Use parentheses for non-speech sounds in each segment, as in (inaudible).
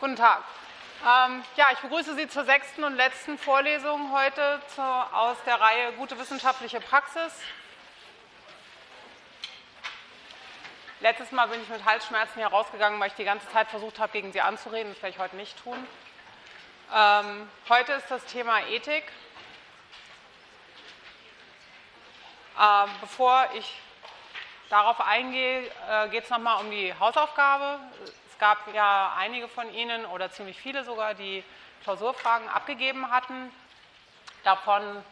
Guten Tag. Ähm, ja, ich begrüße Sie zur sechsten und letzten Vorlesung heute zu, aus der Reihe Gute wissenschaftliche Praxis. Letztes Mal bin ich mit Halsschmerzen hier rausgegangen, weil ich die ganze Zeit versucht habe, gegen Sie anzureden. Das werde ich heute nicht tun. Ähm, heute ist das Thema Ethik. Ähm, bevor ich darauf eingehe, äh, geht es nochmal um die Hausaufgabe. Es gab ja einige von Ihnen oder ziemlich viele sogar, die Klausurfragen abgegeben hatten. Davon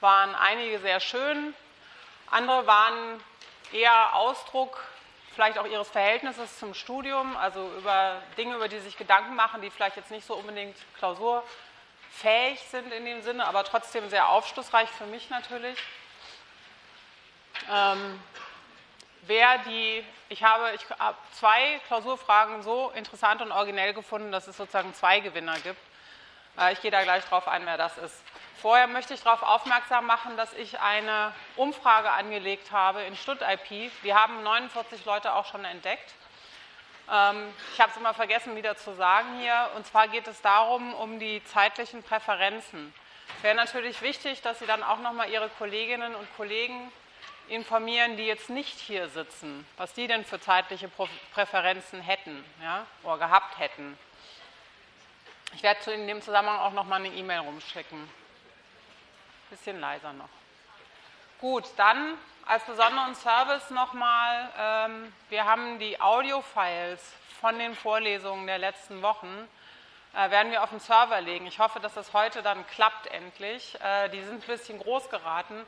waren einige sehr schön, andere waren eher Ausdruck vielleicht auch ihres Verhältnisses zum Studium, also über Dinge, über die sie sich Gedanken machen, die vielleicht jetzt nicht so unbedingt klausurfähig sind in dem Sinne, aber trotzdem sehr aufschlussreich für mich natürlich. Ähm, wer die, ich habe, ich habe zwei Klausurfragen so interessant und originell gefunden, dass es sozusagen zwei Gewinner gibt. Äh, ich gehe da gleich drauf ein, wer das ist. Vorher möchte ich darauf aufmerksam machen, dass ich eine Umfrage angelegt habe in StudIP. Wir haben 49 Leute auch schon entdeckt. Ähm, ich habe es immer vergessen wieder zu sagen hier. Und zwar geht es darum, um die zeitlichen Präferenzen. Es wäre natürlich wichtig, dass Sie dann auch nochmal Ihre Kolleginnen und Kollegen informieren, die jetzt nicht hier sitzen, was die denn für zeitliche Präferenzen hätten ja, oder gehabt hätten. Ich werde in dem Zusammenhang auch noch mal eine E-Mail rumschicken. Bisschen leiser noch. Gut, dann als besonderen Service nochmal, ähm, wir haben die Audio-Files von den Vorlesungen der letzten Wochen, äh, werden wir auf den Server legen. Ich hoffe, dass das heute dann klappt endlich. Äh, die sind ein bisschen groß geraten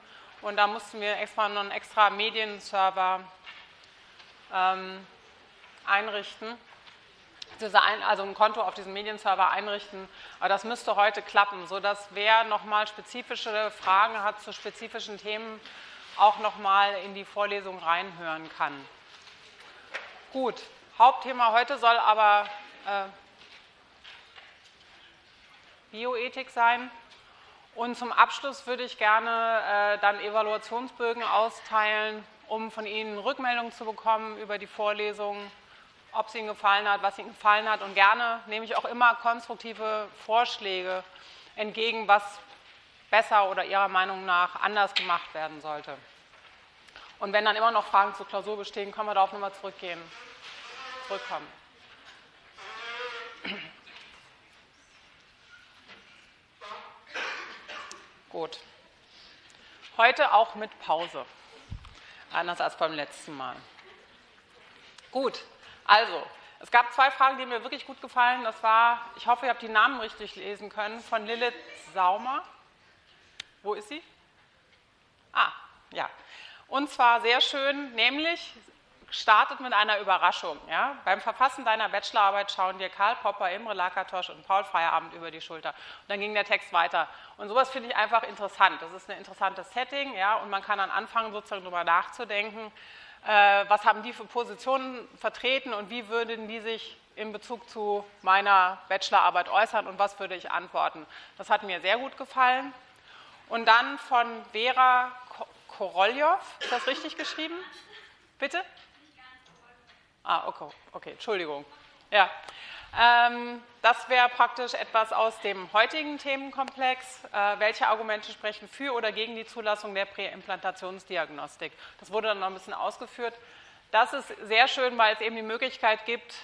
und da mussten wir extra noch einen extra Medienserver ähm, einrichten also ein Konto auf diesem Medienserver einrichten. Aber das müsste heute klappen, sodass wer nochmal spezifische Fragen hat zu spezifischen Themen, auch nochmal in die Vorlesung reinhören kann. Gut, Hauptthema heute soll aber äh, Bioethik sein. Und zum Abschluss würde ich gerne äh, dann Evaluationsbögen austeilen, um von Ihnen Rückmeldungen zu bekommen über die Vorlesungen ob es Ihnen gefallen hat, was Ihnen gefallen hat. Und gerne nehme ich auch immer konstruktive Vorschläge entgegen, was besser oder Ihrer Meinung nach anders gemacht werden sollte. Und wenn dann immer noch Fragen zur Klausur bestehen, können wir darauf nochmal zurückgehen, zurückkommen. Gut. Heute auch mit Pause. Anders als beim letzten Mal. Gut, also, es gab zwei Fragen, die mir wirklich gut gefallen. Das war, ich hoffe, ihr habt die Namen richtig lesen können, von Lilith Saumer. Wo ist sie? Ah, ja. Und zwar sehr schön, nämlich startet mit einer Überraschung. Ja? Beim Verfassen deiner Bachelorarbeit schauen dir Karl Popper, Imre Lakatosch und Paul Feierabend über die Schulter. Und dann ging der Text weiter. Und sowas finde ich einfach interessant. Das ist ein interessantes Setting, ja, und man kann dann anfangen, sozusagen darüber nachzudenken, äh, was haben die für Positionen vertreten und wie würden die sich in Bezug zu meiner Bachelorarbeit äußern und was würde ich antworten. Das hat mir sehr gut gefallen. Und dann von Vera Koroljov, ist das richtig geschrieben? Bitte? Ah, okay, okay Entschuldigung. Ja, ähm, das wäre praktisch etwas aus dem heutigen Themenkomplex. Äh, welche Argumente sprechen für oder gegen die Zulassung der Präimplantationsdiagnostik? Das wurde dann noch ein bisschen ausgeführt. Das ist sehr schön, weil es eben die Möglichkeit gibt,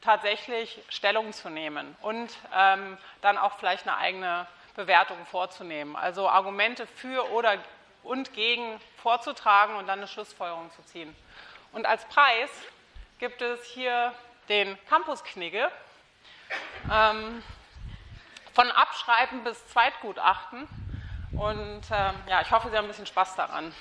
tatsächlich Stellung zu nehmen und ähm, dann auch vielleicht eine eigene Bewertung vorzunehmen. Also Argumente für oder und gegen vorzutragen und dann eine Schlussfolgerung zu ziehen. Und als Preis gibt es hier den Campus-Knigge. Ähm, von Abschreiben bis Zweitgutachten. Und ähm, ja, ich hoffe, Sie haben ein bisschen Spaß daran.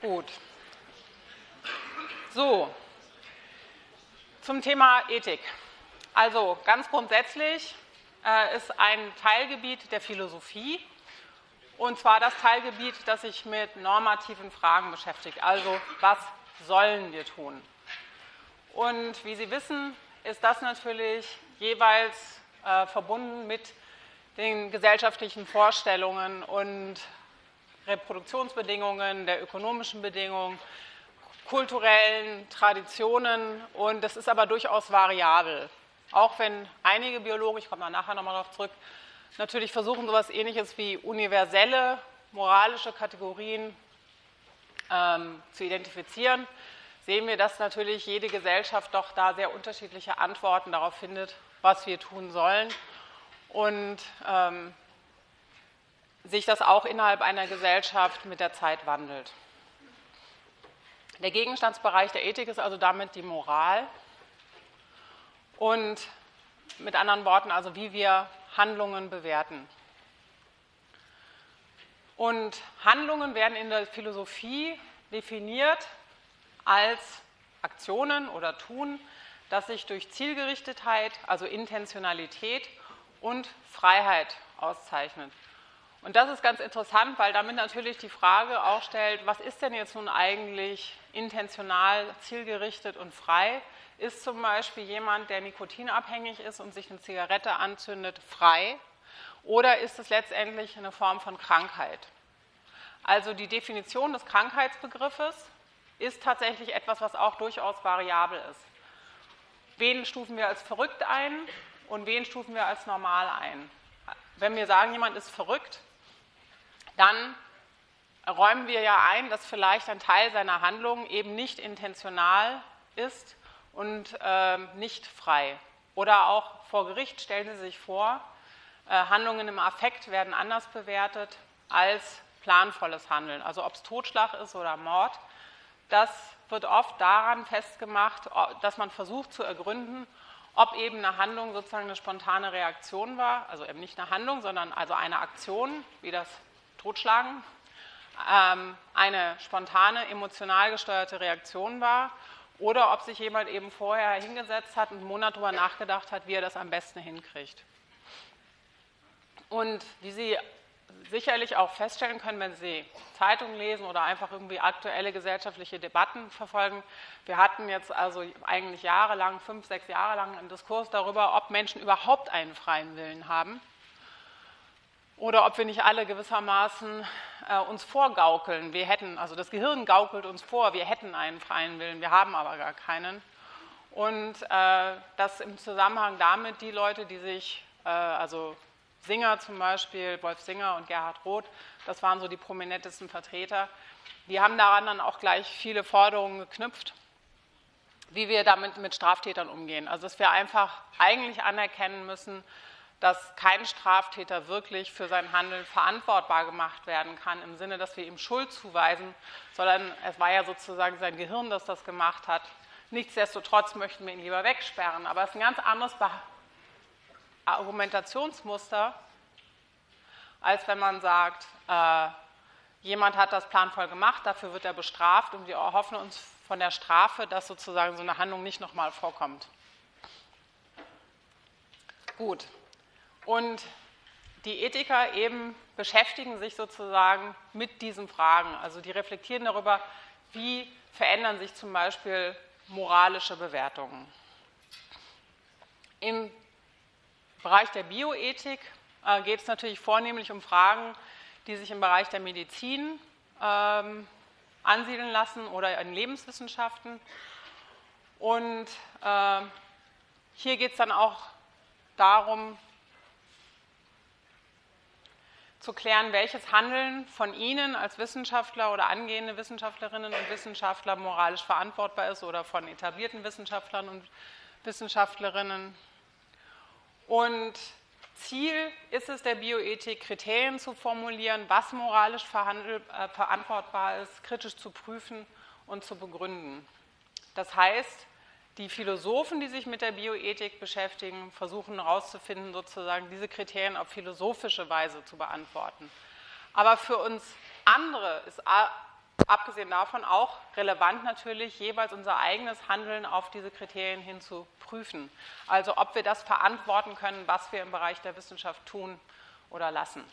Gut. So, zum Thema Ethik. Also ganz grundsätzlich äh, ist ein Teilgebiet der Philosophie und zwar das Teilgebiet, das sich mit normativen Fragen beschäftigt. Also was sollen wir tun? Und wie Sie wissen, ist das natürlich jeweils äh, verbunden mit den gesellschaftlichen Vorstellungen und Reproduktionsbedingungen, der ökonomischen Bedingungen, kulturellen Traditionen und das ist aber durchaus variabel. Auch wenn einige Biologen, ich komme da nachher nochmal darauf zurück, natürlich versuchen, so etwas Ähnliches wie universelle moralische Kategorien ähm, zu identifizieren, sehen wir, dass natürlich jede Gesellschaft doch da sehr unterschiedliche Antworten darauf findet, was wir tun sollen und ähm, sich das auch innerhalb einer Gesellschaft mit der Zeit wandelt. Der Gegenstandsbereich der Ethik ist also damit die Moral und mit anderen Worten also, wie wir Handlungen bewerten. Und Handlungen werden in der Philosophie definiert als Aktionen oder Tun, das sich durch Zielgerichtetheit, also Intentionalität und Freiheit auszeichnet. Und das ist ganz interessant, weil damit natürlich die Frage auch stellt, was ist denn jetzt nun eigentlich intentional, zielgerichtet und frei? Ist zum Beispiel jemand, der nikotinabhängig ist und sich eine Zigarette anzündet, frei? Oder ist es letztendlich eine Form von Krankheit? Also die Definition des Krankheitsbegriffes ist tatsächlich etwas, was auch durchaus variabel ist. Wen stufen wir als verrückt ein und wen stufen wir als normal ein? Wenn wir sagen, jemand ist verrückt, dann räumen wir ja ein, dass vielleicht ein Teil seiner Handlungen eben nicht intentional ist und äh, nicht frei. Oder auch vor Gericht stellen Sie sich vor, äh, Handlungen im Affekt werden anders bewertet als planvolles Handeln. Also ob es Totschlag ist oder Mord, das wird oft daran festgemacht, dass man versucht zu ergründen, ob eben eine Handlung sozusagen eine spontane Reaktion war, also eben nicht eine Handlung, sondern also eine Aktion, wie das Totschlagen, ähm, eine spontane, emotional gesteuerte Reaktion war oder ob sich jemand eben vorher hingesetzt hat und einen Monat darüber nachgedacht hat, wie er das am besten hinkriegt. Und wie Sie sicherlich auch feststellen können, wenn Sie Zeitungen lesen oder einfach irgendwie aktuelle gesellschaftliche Debatten verfolgen. Wir hatten jetzt also eigentlich jahrelang, fünf, sechs Jahre lang einen Diskurs darüber, ob Menschen überhaupt einen freien Willen haben oder ob wir nicht alle gewissermaßen äh, uns vorgaukeln. Wir hätten, also das Gehirn gaukelt uns vor, wir hätten einen freien Willen, wir haben aber gar keinen. Und äh, dass im Zusammenhang damit die Leute, die sich, äh, also Singer zum Beispiel, Wolf Singer und Gerhard Roth, das waren so die prominentesten Vertreter, die haben daran dann auch gleich viele Forderungen geknüpft, wie wir damit mit Straftätern umgehen. Also dass wir einfach eigentlich anerkennen müssen, dass kein Straftäter wirklich für sein Handeln verantwortbar gemacht werden kann, im Sinne, dass wir ihm Schuld zuweisen, sondern es war ja sozusagen sein Gehirn, das das gemacht hat. Nichtsdestotrotz möchten wir ihn lieber wegsperren. Aber es ist ein ganz anderes Argumentationsmuster, als wenn man sagt, äh, jemand hat das planvoll gemacht, dafür wird er bestraft und wir erhoffen uns von der Strafe, dass sozusagen so eine Handlung nicht nochmal vorkommt. Gut. Und die Ethiker eben beschäftigen sich sozusagen mit diesen Fragen. Also die reflektieren darüber, wie verändern sich zum Beispiel moralische Bewertungen. Im Bereich der Bioethik äh, geht es natürlich vornehmlich um Fragen, die sich im Bereich der Medizin ähm, ansiedeln lassen oder in Lebenswissenschaften. Und äh, hier geht es dann auch darum, zu klären, welches Handeln von Ihnen als Wissenschaftler oder angehende Wissenschaftlerinnen und Wissenschaftler moralisch verantwortbar ist oder von etablierten Wissenschaftlern und Wissenschaftlerinnen. Und Ziel ist es der Bioethik, Kriterien zu formulieren, was moralisch äh, verantwortbar ist, kritisch zu prüfen und zu begründen. Das heißt, die Philosophen, die sich mit der Bioethik beschäftigen, versuchen herauszufinden, sozusagen diese Kriterien auf philosophische Weise zu beantworten. Aber für uns andere ist abgesehen davon auch relevant natürlich, jeweils unser eigenes Handeln auf diese Kriterien hin zu prüfen. Also ob wir das verantworten können, was wir im Bereich der Wissenschaft tun oder lassen.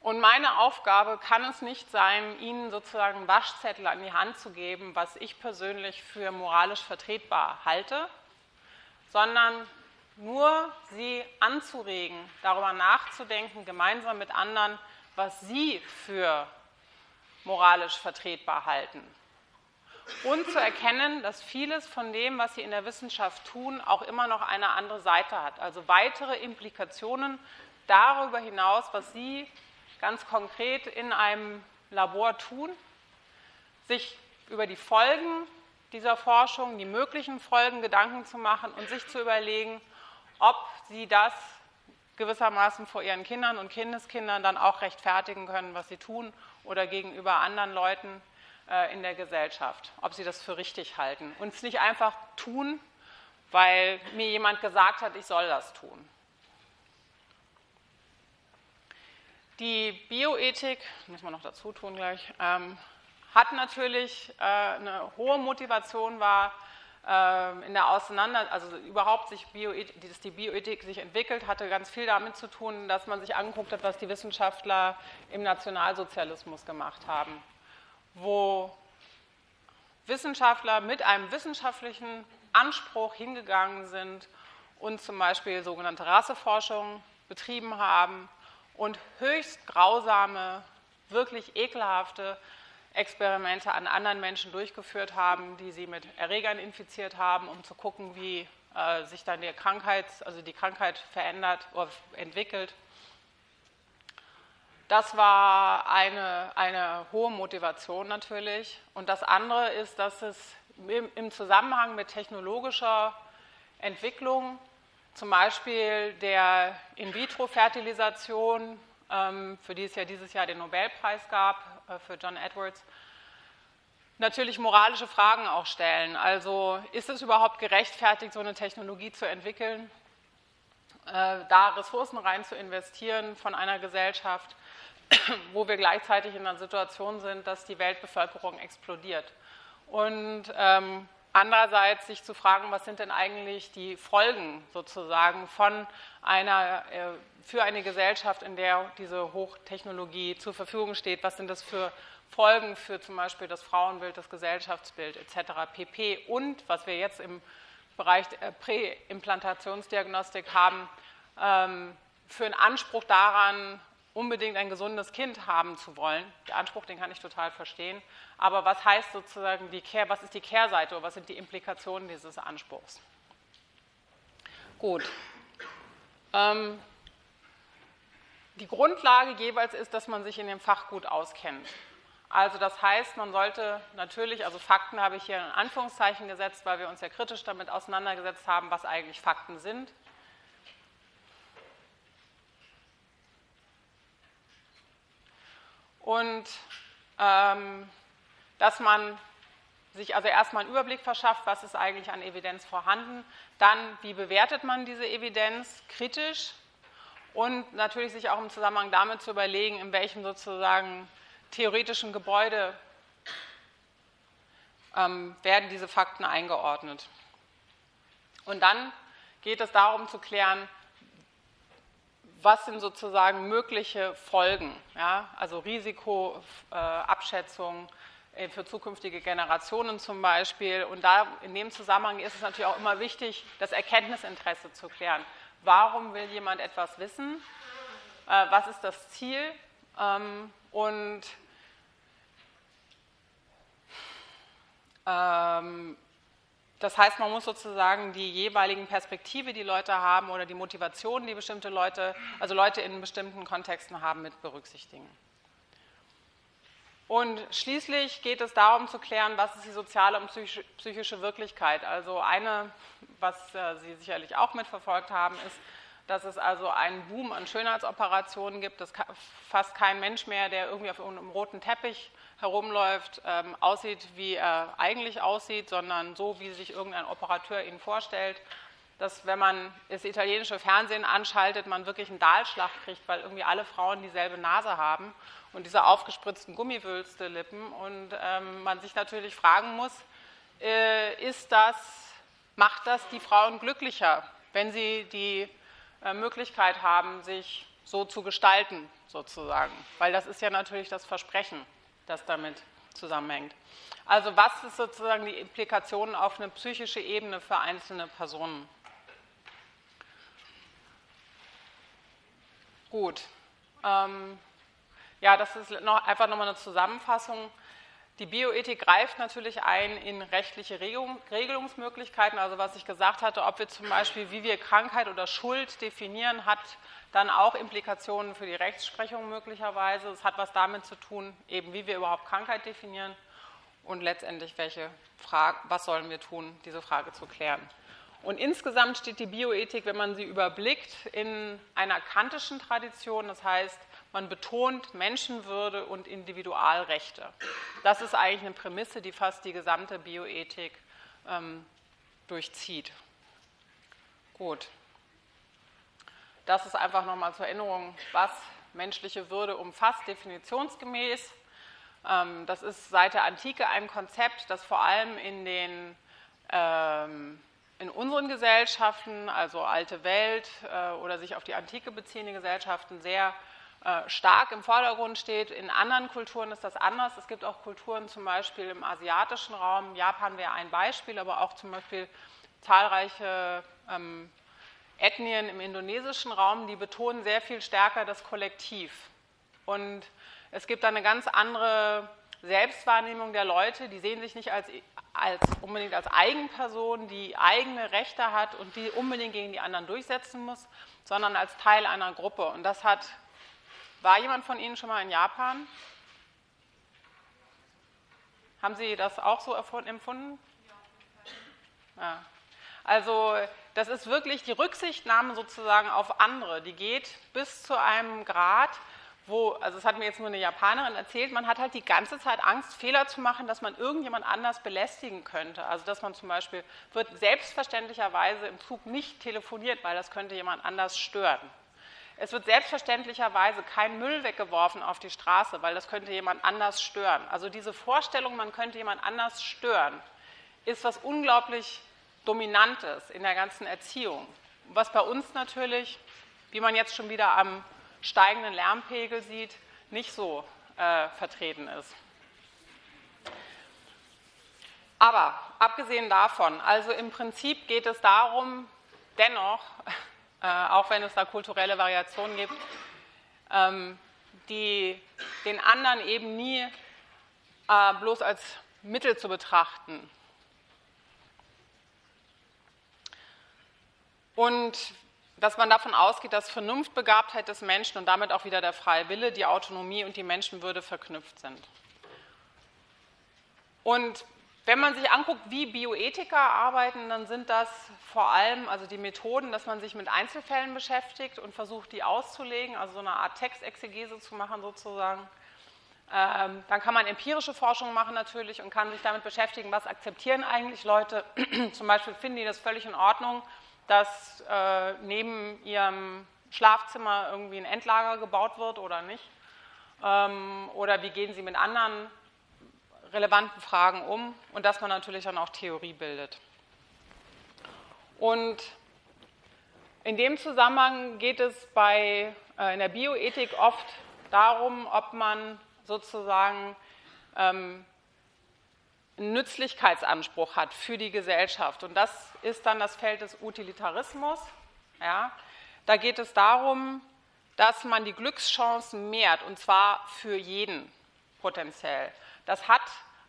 Und meine Aufgabe kann es nicht sein, Ihnen sozusagen Waschzettel an die Hand zu geben, was ich persönlich für moralisch vertretbar halte, sondern nur sie anzuregen, darüber nachzudenken, gemeinsam mit anderen, was sie für moralisch vertretbar halten. Und zu erkennen, dass vieles von dem, was sie in der Wissenschaft tun, auch immer noch eine andere Seite hat. Also weitere Implikationen darüber hinaus, was sie ganz konkret in einem Labor tun, sich über die Folgen dieser Forschung, die möglichen Folgen Gedanken zu machen und sich zu überlegen, ob sie das gewissermaßen vor ihren Kindern und Kindeskindern dann auch rechtfertigen können, was sie tun oder gegenüber anderen Leuten äh, in der Gesellschaft, ob sie das für richtig halten und es nicht einfach tun, weil mir jemand gesagt hat, ich soll das tun. Die Bioethik, muss man noch dazu tun gleich, ähm, hat natürlich äh, eine hohe Motivation war äh, in der Auseinander, also überhaupt sich Bioethik, dass die Bioethik sich entwickelt, hatte ganz viel damit zu tun, dass man sich angeguckt hat, was die Wissenschaftler im Nationalsozialismus gemacht haben, wo Wissenschaftler mit einem wissenschaftlichen Anspruch hingegangen sind und zum Beispiel sogenannte Rasseforschung betrieben haben und höchst grausame, wirklich ekelhafte Experimente an anderen Menschen durchgeführt haben, die sie mit Erregern infiziert haben, um zu gucken, wie äh, sich dann die Krankheit, also die Krankheit verändert oder entwickelt. Das war eine, eine hohe Motivation natürlich. Und das andere ist, dass es im Zusammenhang mit technologischer Entwicklung, zum Beispiel der In-vitro-Fertilisation, ähm, für die es ja dieses Jahr den Nobelpreis gab, äh, für John Edwards, natürlich moralische Fragen auch stellen. Also ist es überhaupt gerechtfertigt, so eine Technologie zu entwickeln, äh, da Ressourcen rein zu investieren von einer Gesellschaft, (clears throat) wo wir gleichzeitig in einer Situation sind, dass die Weltbevölkerung explodiert. Und ähm, andererseits sich zu fragen, was sind denn eigentlich die Folgen sozusagen von einer, äh, für eine Gesellschaft, in der diese Hochtechnologie zur Verfügung steht, was sind das für Folgen für zum Beispiel das Frauenbild, das Gesellschaftsbild etc. pp. Und was wir jetzt im Bereich Präimplantationsdiagnostik haben, ähm, für einen Anspruch daran, unbedingt ein gesundes Kind haben zu wollen. Der Anspruch, den kann ich total verstehen. Aber was heißt sozusagen die Kehr, was ist die Kehrseite oder was sind die Implikationen dieses Anspruchs? Gut. Ähm, die Grundlage jeweils ist, dass man sich in dem Fach gut auskennt. Also das heißt, man sollte natürlich, also Fakten habe ich hier in Anführungszeichen gesetzt, weil wir uns ja kritisch damit auseinandergesetzt haben, was eigentlich Fakten sind. Und ähm, dass man sich also erstmal einen Überblick verschafft, was ist eigentlich an Evidenz vorhanden, dann wie bewertet man diese Evidenz kritisch und natürlich sich auch im Zusammenhang damit zu überlegen, in welchem sozusagen theoretischen Gebäude ähm, werden diese Fakten eingeordnet. Und dann geht es darum zu klären, was sind sozusagen mögliche Folgen, ja? also Risikoabschätzung äh, für zukünftige Generationen zum Beispiel. Und da in dem Zusammenhang ist es natürlich auch immer wichtig, das Erkenntnisinteresse zu klären. Warum will jemand etwas wissen? Äh, was ist das Ziel? Ähm, und ähm, das heißt, man muss sozusagen die jeweiligen Perspektive, die Leute haben oder die Motivation, die bestimmte Leute, also Leute in bestimmten Kontexten haben, mit berücksichtigen. Und schließlich geht es darum zu klären, was ist die soziale und psychische Wirklichkeit. Also eine, was äh, Sie sicherlich auch mitverfolgt haben, ist, dass es also einen Boom an Schönheitsoperationen gibt, dass fast kein Mensch mehr, der irgendwie auf einem roten Teppich herumläuft, ähm, aussieht, wie er eigentlich aussieht, sondern so, wie sich irgendein Operateur ihn vorstellt. Dass, wenn man das italienische Fernsehen anschaltet, man wirklich einen Dahlschlag kriegt, weil irgendwie alle Frauen dieselbe Nase haben und diese aufgespritzten Gummiwülste Lippen. Und ähm, man sich natürlich fragen muss, äh, ist das, macht das die Frauen glücklicher, wenn sie die äh, Möglichkeit haben, sich so zu gestalten, sozusagen. Weil das ist ja natürlich das Versprechen, das damit zusammenhängt. Also was ist sozusagen die Implikation auf eine psychische Ebene für einzelne Personen? Gut. Ähm, ja, das ist noch, einfach nochmal eine Zusammenfassung. Die Bioethik greift natürlich ein in rechtliche Regelungsmöglichkeiten. Also was ich gesagt hatte, ob wir zum Beispiel, wie wir Krankheit oder Schuld definieren, hat dann auch Implikationen für die Rechtsprechung möglicherweise. Es hat was damit zu tun, eben wie wir überhaupt Krankheit definieren und letztendlich welche Frage, was sollen wir tun, diese Frage zu klären. Und insgesamt steht die Bioethik, wenn man sie überblickt, in einer kantischen Tradition. Das heißt, man betont Menschenwürde und Individualrechte. Das ist eigentlich eine Prämisse, die fast die gesamte Bioethik ähm, durchzieht. Gut. Das ist einfach nochmal zur Erinnerung, was menschliche Würde umfasst, definitionsgemäß. Ähm, das ist seit der Antike ein Konzept, das vor allem in den ähm, in unseren Gesellschaften, also alte Welt äh, oder sich auf die Antike beziehende Gesellschaften, sehr äh, stark im Vordergrund steht. In anderen Kulturen ist das anders. Es gibt auch Kulturen, zum Beispiel im asiatischen Raum. Japan wäre ein Beispiel, aber auch zum Beispiel zahlreiche ähm, Ethnien im indonesischen Raum, die betonen sehr viel stärker das Kollektiv. Und es gibt da eine ganz andere Selbstwahrnehmung der Leute, die sehen sich nicht als, als unbedingt als Eigenperson, die eigene Rechte hat und die unbedingt gegen die anderen durchsetzen muss, sondern als Teil einer Gruppe. Und das hat, war jemand von Ihnen schon mal in Japan? Haben Sie das auch so empfunden? Ja. Also das ist wirklich die Rücksichtnahme sozusagen auf andere, die geht bis zu einem Grad, wo, also es hat mir jetzt nur eine Japanerin erzählt, man hat halt die ganze Zeit Angst, Fehler zu machen, dass man irgendjemand anders belästigen könnte. Also dass man zum Beispiel wird selbstverständlicherweise im Zug nicht telefoniert, weil das könnte jemand anders stören. Es wird selbstverständlicherweise kein Müll weggeworfen auf die Straße, weil das könnte jemand anders stören. Also diese Vorstellung, man könnte jemand anders stören, ist was unglaublich Dominantes in der ganzen Erziehung. Was bei uns natürlich, wie man jetzt schon wieder am steigenden Lärmpegel sieht, nicht so äh, vertreten ist. Aber abgesehen davon, also im Prinzip geht es darum, dennoch, (laughs) äh, auch wenn es da kulturelle Variationen gibt, ähm, die, den anderen eben nie äh, bloß als Mittel zu betrachten. Und dass man davon ausgeht, dass Vernunftbegabtheit des Menschen und damit auch wieder der freie Wille, die Autonomie und die Menschenwürde verknüpft sind. Und wenn man sich anguckt, wie Bioethiker arbeiten, dann sind das vor allem also die Methoden, dass man sich mit Einzelfällen beschäftigt und versucht, die auszulegen, also so eine Art Textexegese zu machen sozusagen. Ähm, dann kann man empirische Forschung machen natürlich und kann sich damit beschäftigen, was akzeptieren eigentlich Leute. (clears throat) Zum Beispiel finden die das völlig in Ordnung, dass äh, neben ihrem Schlafzimmer irgendwie ein Endlager gebaut wird oder nicht? Ähm, oder wie gehen sie mit anderen relevanten Fragen um? Und dass man natürlich dann auch Theorie bildet. Und in dem Zusammenhang geht es bei, äh, in der Bioethik oft darum, ob man sozusagen ähm, Nützlichkeitsanspruch hat für die Gesellschaft. Und das ist dann das Feld des Utilitarismus. Ja. Da geht es darum, dass man die Glückschancen mehrt, und zwar für jeden potenziell. Das hat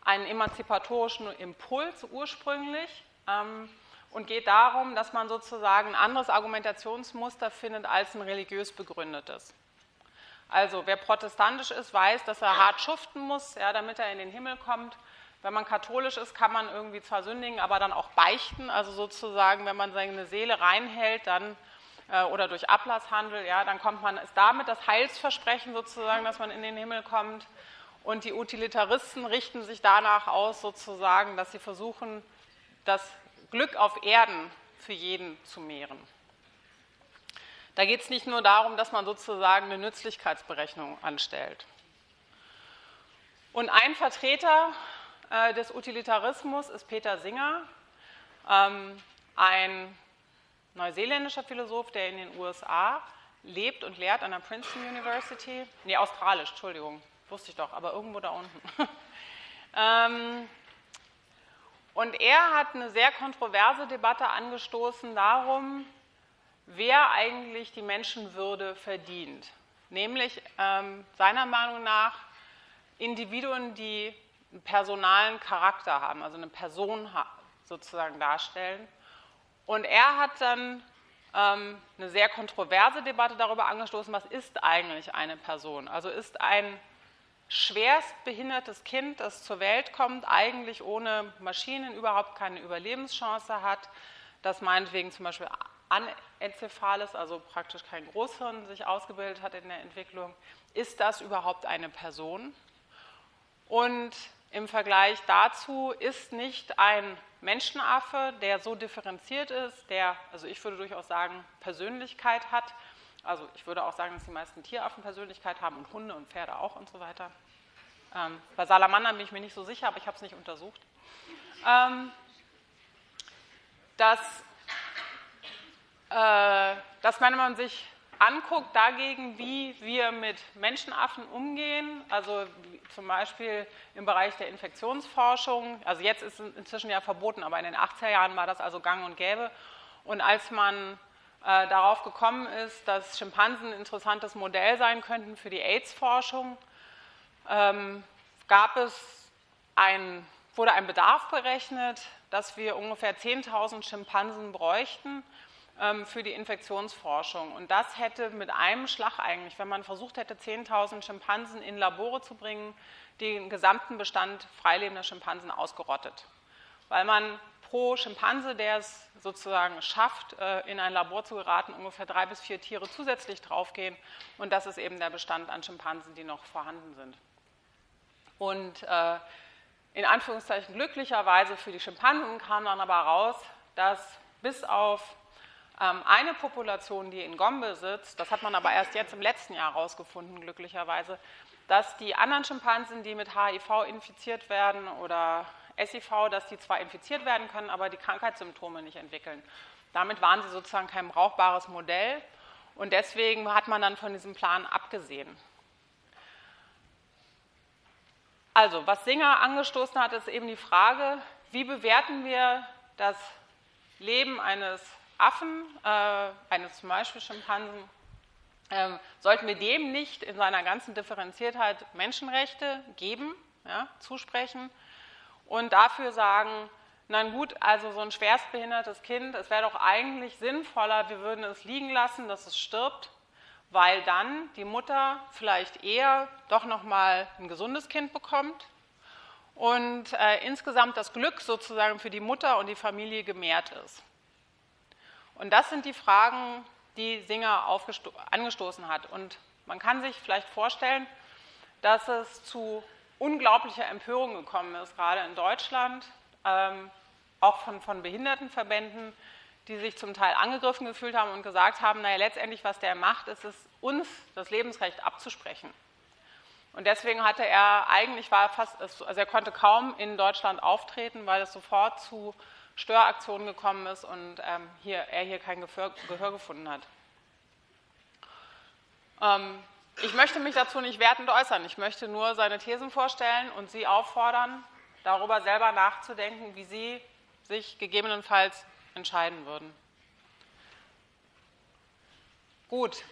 einen emanzipatorischen Impuls ursprünglich ähm, und geht darum, dass man sozusagen ein anderes Argumentationsmuster findet als ein religiös begründetes. Also wer protestantisch ist, weiß, dass er hart schuften muss, ja, damit er in den Himmel kommt. Wenn man katholisch ist, kann man irgendwie zwar sündigen, aber dann auch beichten. Also sozusagen, wenn man seine Seele reinhält, dann äh, oder durch Ablasshandel, ja, dann kommt man, ist damit das Heilsversprechen sozusagen, dass man in den Himmel kommt. Und die Utilitaristen richten sich danach aus, sozusagen, dass sie versuchen, das Glück auf Erden für jeden zu mehren. Da geht es nicht nur darum, dass man sozusagen eine Nützlichkeitsberechnung anstellt. Und ein Vertreter äh, des Utilitarismus ist Peter Singer, ähm, ein neuseeländischer Philosoph, der in den USA lebt und lehrt an der Princeton University. Nee, australisch, Entschuldigung, wusste ich doch, aber irgendwo da unten. (laughs) ähm, und er hat eine sehr kontroverse Debatte angestoßen darum, wer eigentlich die Menschenwürde verdient. Nämlich ähm, seiner Meinung nach Individuen, die einen personalen Charakter haben, also eine Person sozusagen darstellen. Und er hat dann ähm, eine sehr kontroverse Debatte darüber angestoßen, was ist eigentlich eine Person? Also ist ein schwerst behindertes Kind, das zur Welt kommt, eigentlich ohne Maschinen überhaupt keine Überlebenschance hat, das meinetwegen zum Beispiel anenzephal ist, also praktisch kein Großhirn sich ausgebildet hat in der Entwicklung, ist das überhaupt eine Person? Und im Vergleich dazu ist nicht ein Menschenaffe, der so differenziert ist, der, also ich würde durchaus sagen, Persönlichkeit hat. Also ich würde auch sagen, dass die meisten Tieraffen Persönlichkeit haben und Hunde und Pferde auch und so weiter. Ähm, bei Salamandern bin ich mir nicht so sicher, aber ich habe es nicht untersucht. Ähm, dass, äh, dass man sich anguckt dagegen, wie wir mit Menschenaffen umgehen, also zum Beispiel im Bereich der Infektionsforschung, also jetzt ist es inzwischen ja verboten, aber in den 80er Jahren war das also gang und gäbe. Und als man äh, darauf gekommen ist, dass Schimpansen ein interessantes Modell sein könnten für die AIDS-Forschung, ähm, gab es ein, wurde ein Bedarf berechnet, dass wir ungefähr 10.000 Schimpansen bräuchten, für die Infektionsforschung. Und das hätte mit einem Schlag eigentlich, wenn man versucht hätte, 10.000 Schimpansen in Labore zu bringen, den gesamten Bestand freilebender Schimpansen ausgerottet. Weil man pro Schimpanse, der es sozusagen schafft, äh, in ein Labor zu geraten, ungefähr drei bis vier Tiere zusätzlich draufgehen. Und das ist eben der Bestand an Schimpansen, die noch vorhanden sind. Und äh, in Anführungszeichen glücklicherweise für die Schimpansen kam dann aber raus, dass bis auf ähm, eine Population, die in Gombe sitzt, das hat man aber erst jetzt im letzten Jahr herausgefunden, glücklicherweise, dass die anderen Schimpansen, die mit HIV infiziert werden oder SIV, dass die zwar infiziert werden können, aber die Krankheitssymptome nicht entwickeln. Damit waren sie sozusagen kein brauchbares Modell und deswegen hat man dann von diesem Plan abgesehen. Also, was Singer angestoßen hat, ist eben die Frage, wie bewerten wir das Leben eines Affen, äh, eines zum Beispiel Schimpansen, äh, sollten wir dem nicht in seiner ganzen Differenziertheit Menschenrechte geben, ja, zusprechen und dafür sagen, na gut, also so ein schwerstbehindertes Kind, es wäre doch eigentlich sinnvoller, wir würden es liegen lassen, dass es stirbt, weil dann die Mutter vielleicht eher doch nochmal ein gesundes Kind bekommt und äh, insgesamt das Glück sozusagen für die Mutter und die Familie gemehrt ist. Und das sind die Fragen, die Singer angestoßen hat. Und man kann sich vielleicht vorstellen, dass es zu unglaublicher Empörung gekommen ist, gerade in Deutschland, ähm, auch von, von Behindertenverbänden, die sich zum Teil angegriffen gefühlt haben und gesagt haben, naja, letztendlich, was der macht, ist es, uns das Lebensrecht abzusprechen. Und deswegen hatte er eigentlich war fast, also er konnte kaum in Deutschland auftreten, weil es sofort zu Störaktion gekommen ist und ähm, hier, er hier kein Gehör, Gehör gefunden hat. Ähm, ich möchte mich dazu nicht wertend äußern. Ich möchte nur seine Thesen vorstellen und Sie auffordern, darüber selber nachzudenken, wie Sie sich gegebenenfalls entscheiden würden. Gut.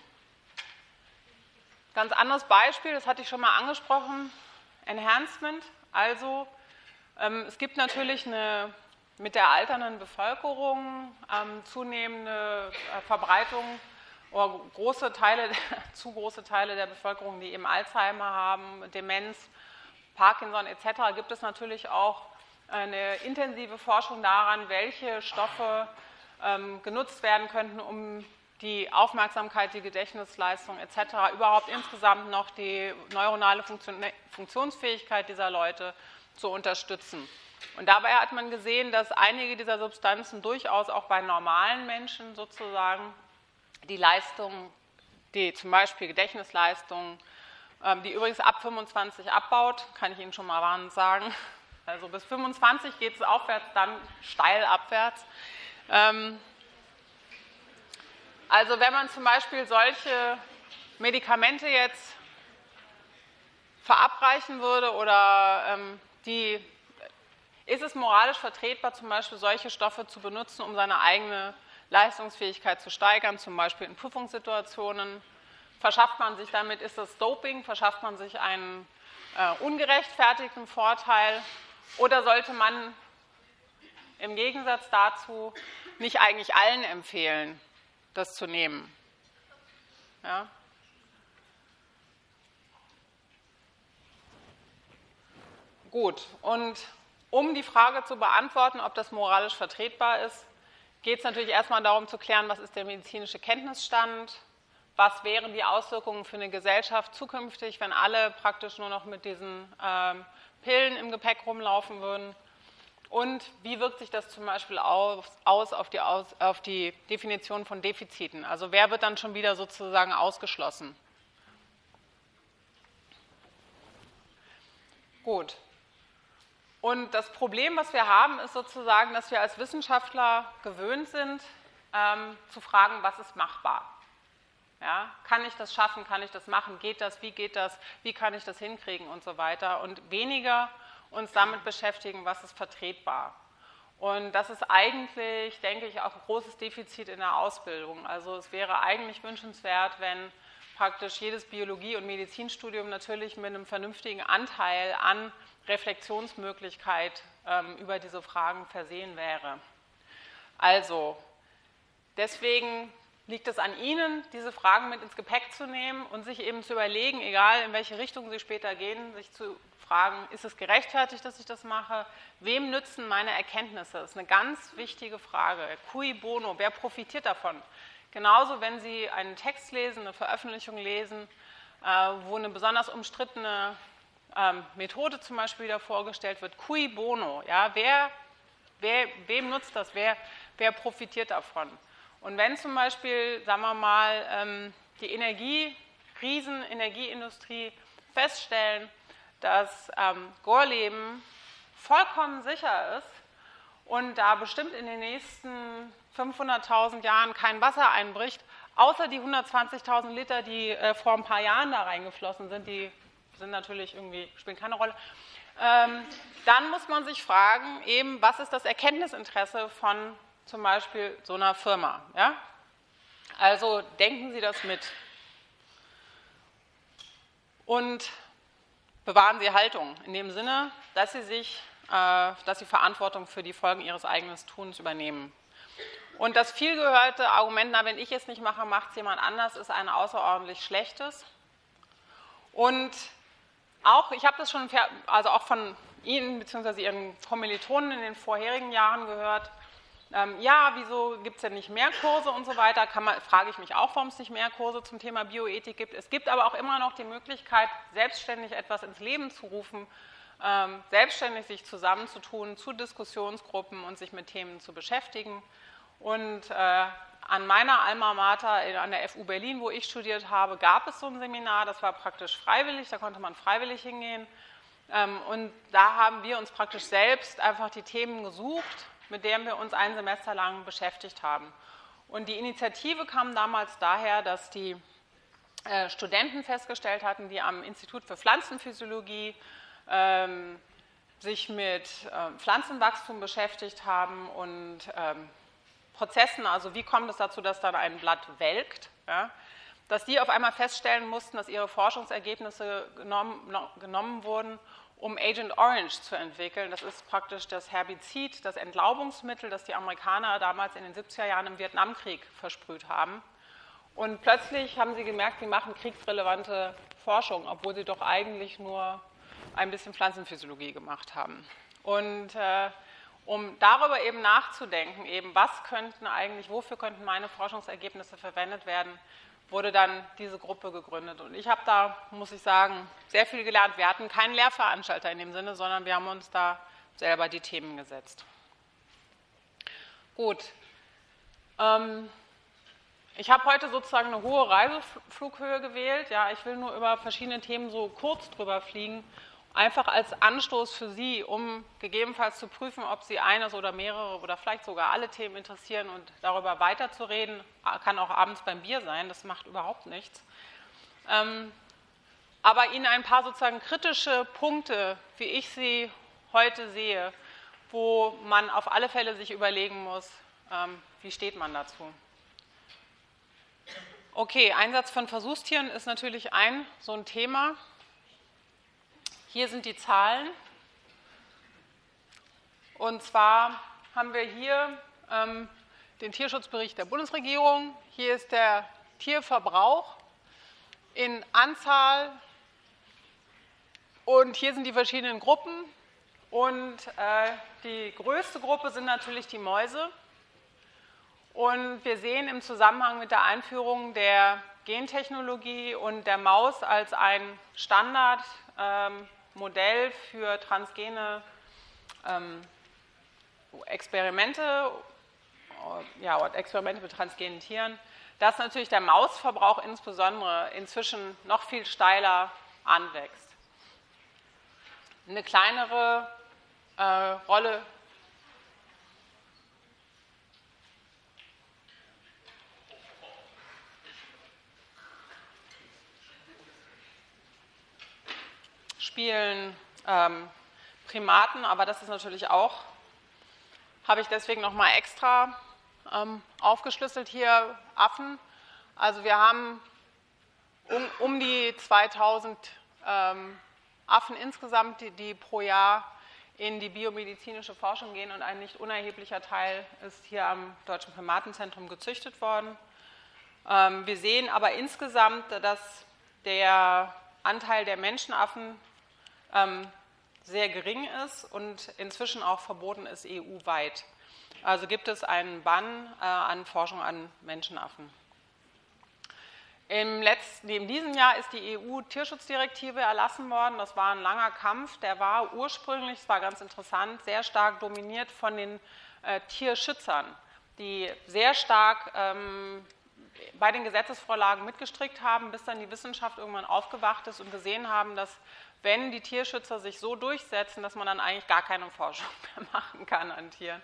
Ganz anderes Beispiel, das hatte ich schon mal angesprochen, Enhancement. Also ähm, es gibt natürlich eine mit der alternden Bevölkerung ähm, zunehmende äh, Verbreitung oder große Teile, (laughs) zu große Teile der Bevölkerung, die eben Alzheimer haben, Demenz, Parkinson etc., gibt es natürlich auch eine intensive Forschung daran, welche Stoffe ähm, genutzt werden könnten, um die Aufmerksamkeit, die Gedächtnisleistung etc., überhaupt insgesamt noch die neuronale Funktionsfähigkeit dieser Leute zu unterstützen. Und dabei hat man gesehen, dass einige dieser Substanzen durchaus auch bei normalen Menschen sozusagen die Leistung, die zum Beispiel Gedächtnisleistung, ähm, die übrigens ab 25 abbaut, kann ich Ihnen schon mal warnend sagen. Also bis 25 geht es aufwärts, dann steil abwärts. Ähm, also wenn man zum Beispiel solche Medikamente jetzt verabreichen würde oder ähm, die ist es moralisch vertretbar, zum Beispiel solche Stoffe zu benutzen, um seine eigene Leistungsfähigkeit zu steigern, zum Beispiel in Prüfungssituationen. Verschafft man sich damit, ist das Doping, verschafft man sich einen äh, ungerechtfertigten Vorteil oder sollte man im Gegensatz dazu nicht eigentlich allen empfehlen, das zu nehmen? Ja? Gut, und um die Frage zu beantworten, ob das moralisch vertretbar ist, geht es natürlich erstmal darum zu klären, was ist der medizinische Kenntnisstand, was wären die Auswirkungen für eine Gesellschaft zukünftig, wenn alle praktisch nur noch mit diesen ähm, Pillen im Gepäck rumlaufen würden. Und wie wirkt sich das zum Beispiel aus, aus, auf, die, aus auf die Definition von Defiziten? Also wer wird dann schon wieder sozusagen ausgeschlossen? Gut. Und das Problem, was wir haben, ist sozusagen, dass wir als Wissenschaftler gewöhnt sind, ähm, zu fragen, was ist machbar? Ja, kann ich das schaffen? Kann ich das machen? Geht das? Wie geht das? Wie kann ich das hinkriegen und so weiter? Und weniger uns damit beschäftigen, was ist vertretbar. Und das ist eigentlich, denke ich, auch ein großes Defizit in der Ausbildung. Also es wäre eigentlich wünschenswert, wenn praktisch jedes Biologie- und Medizinstudium natürlich mit einem vernünftigen Anteil an Reflexionsmöglichkeit ähm, über diese Fragen versehen wäre. Also, deswegen liegt es an Ihnen, diese Fragen mit ins Gepäck zu nehmen und sich eben zu überlegen, egal in welche Richtung Sie später gehen, sich zu fragen, ist es gerechtfertigt, dass ich das mache? Wem nützen meine Erkenntnisse? Das ist eine ganz wichtige Frage. Cui bono, wer profitiert davon? Genauso, wenn Sie einen Text lesen, eine Veröffentlichung lesen, äh, wo eine besonders umstrittene ähm, Methode zum Beispiel wieder vorgestellt wird, cui bono, ja, wer, wer, wem nutzt das, wer, wer profitiert davon? Und wenn zum Beispiel, sagen wir mal, ähm, die Energieriesen, Energieindustrie feststellen, dass ähm, Gorleben vollkommen sicher ist und da bestimmt in den nächsten 500.000 Jahren kein Wasser einbricht, außer die 120.000 Liter, die äh, vor ein paar Jahren da reingeflossen sind, die sind natürlich irgendwie, spielen keine Rolle. Ähm, dann muss man sich fragen, eben, was ist das Erkenntnisinteresse von zum Beispiel so einer Firma? Ja? Also denken Sie das mit. Und bewahren Sie Haltung in dem Sinne, dass Sie sich, äh, dass Sie Verantwortung für die Folgen Ihres eigenen Tuns übernehmen. Und das vielgehörte Argument, na, wenn ich es nicht mache, macht es jemand anders, ist ein außerordentlich schlechtes. Und auch, ich habe das schon, also auch von Ihnen bzw. Ihren Kommilitonen in den vorherigen Jahren gehört, ähm, ja, wieso gibt es denn nicht mehr Kurse und so weiter, man, frage ich mich auch, warum es nicht mehr Kurse zum Thema Bioethik gibt. Es gibt aber auch immer noch die Möglichkeit, selbstständig etwas ins Leben zu rufen, ähm, selbstständig sich zusammenzutun zu Diskussionsgruppen und sich mit Themen zu beschäftigen. Und äh, an meiner Alma Mater an der FU Berlin, wo ich studiert habe, gab es so ein Seminar, das war praktisch freiwillig, da konnte man freiwillig hingehen. Ähm, und da haben wir uns praktisch selbst einfach die Themen gesucht, mit denen wir uns ein Semester lang beschäftigt haben. Und die Initiative kam damals daher, dass die äh, Studenten festgestellt hatten, die am Institut für Pflanzenphysiologie ähm, sich mit äh, Pflanzenwachstum beschäftigt haben und ähm, Prozessen, also wie kommt es dazu, dass dann ein Blatt welkt, ja, dass die auf einmal feststellen mussten, dass ihre Forschungsergebnisse genommen, genommen wurden, um Agent Orange zu entwickeln. Das ist praktisch das Herbizid, das Entlaubungsmittel, das die Amerikaner damals in den 70er Jahren im Vietnamkrieg versprüht haben. Und plötzlich haben sie gemerkt, sie machen kriegsrelevante Forschung, obwohl sie doch eigentlich nur ein bisschen Pflanzenphysiologie gemacht haben. Und äh, um darüber eben nachzudenken, eben was könnten eigentlich, wofür könnten meine Forschungsergebnisse verwendet werden, wurde dann diese Gruppe gegründet. Und ich habe da, muss ich sagen, sehr viel gelernt. Wir hatten keinen Lehrveranstalter in dem Sinne, sondern wir haben uns da selber die Themen gesetzt. Gut. Ähm, ich habe heute sozusagen eine hohe Reiseflughöhe gewählt. Ja, ich will nur über verschiedene Themen so kurz drüber fliegen einfach als Anstoß für Sie, um gegebenenfalls zu prüfen, ob Sie eines oder mehrere oder vielleicht sogar alle Themen interessieren und darüber weiterzureden. Kann auch abends beim Bier sein, das macht überhaupt nichts. Ähm, aber Ihnen ein paar sozusagen kritische Punkte, wie ich sie heute sehe, wo man auf alle Fälle sich überlegen muss, ähm, wie steht man dazu? Okay, Einsatz von Versuchstieren ist natürlich ein so ein Thema. Hier sind die Zahlen. Und zwar haben wir hier ähm, den Tierschutzbericht der Bundesregierung. Hier ist der Tierverbrauch in Anzahl. Und hier sind die verschiedenen Gruppen. Und äh, die größte Gruppe sind natürlich die Mäuse. Und wir sehen im Zusammenhang mit der Einführung der Gentechnologie und der Maus als ein Standardmodell ähm, für transgene ähm, Experimente, ja, Experimente mit transgenen Tieren, dass natürlich der Mausverbrauch insbesondere inzwischen noch viel steiler anwächst. Eine kleinere äh, Rolle spielen ähm, Primaten, aber das ist natürlich auch, habe ich deswegen nochmal extra ähm, aufgeschlüsselt hier Affen. Also wir haben um, um die 2000 ähm, Affen insgesamt, die, die, pro Jahr in die biomedizinische Forschung gehen und ein nicht unerheblicher Teil ist hier am Deutschen Primatenzentrum gezüchtet worden. Ähm, wir sehen aber insgesamt, dass der Anteil der Menschenaffen sehr gering ist und inzwischen auch verboten ist EU-weit. Also gibt es einen Bann äh, an Forschung an Menschenaffen. Im letzten, in diesem Jahr ist die EU-Tierschutzdirektive erlassen worden. Das war ein langer Kampf. Der war ursprünglich, es war ganz interessant, sehr stark dominiert von den äh, Tierschützern, die sehr stark ähm, bei den Gesetzesvorlagen mitgestrickt haben, bis dann die Wissenschaft irgendwann aufgewacht ist und gesehen haben, dass wenn die Tierschützer sich so durchsetzen, dass man dann eigentlich gar keine Forschung (laughs) mehr machen kann an Tieren.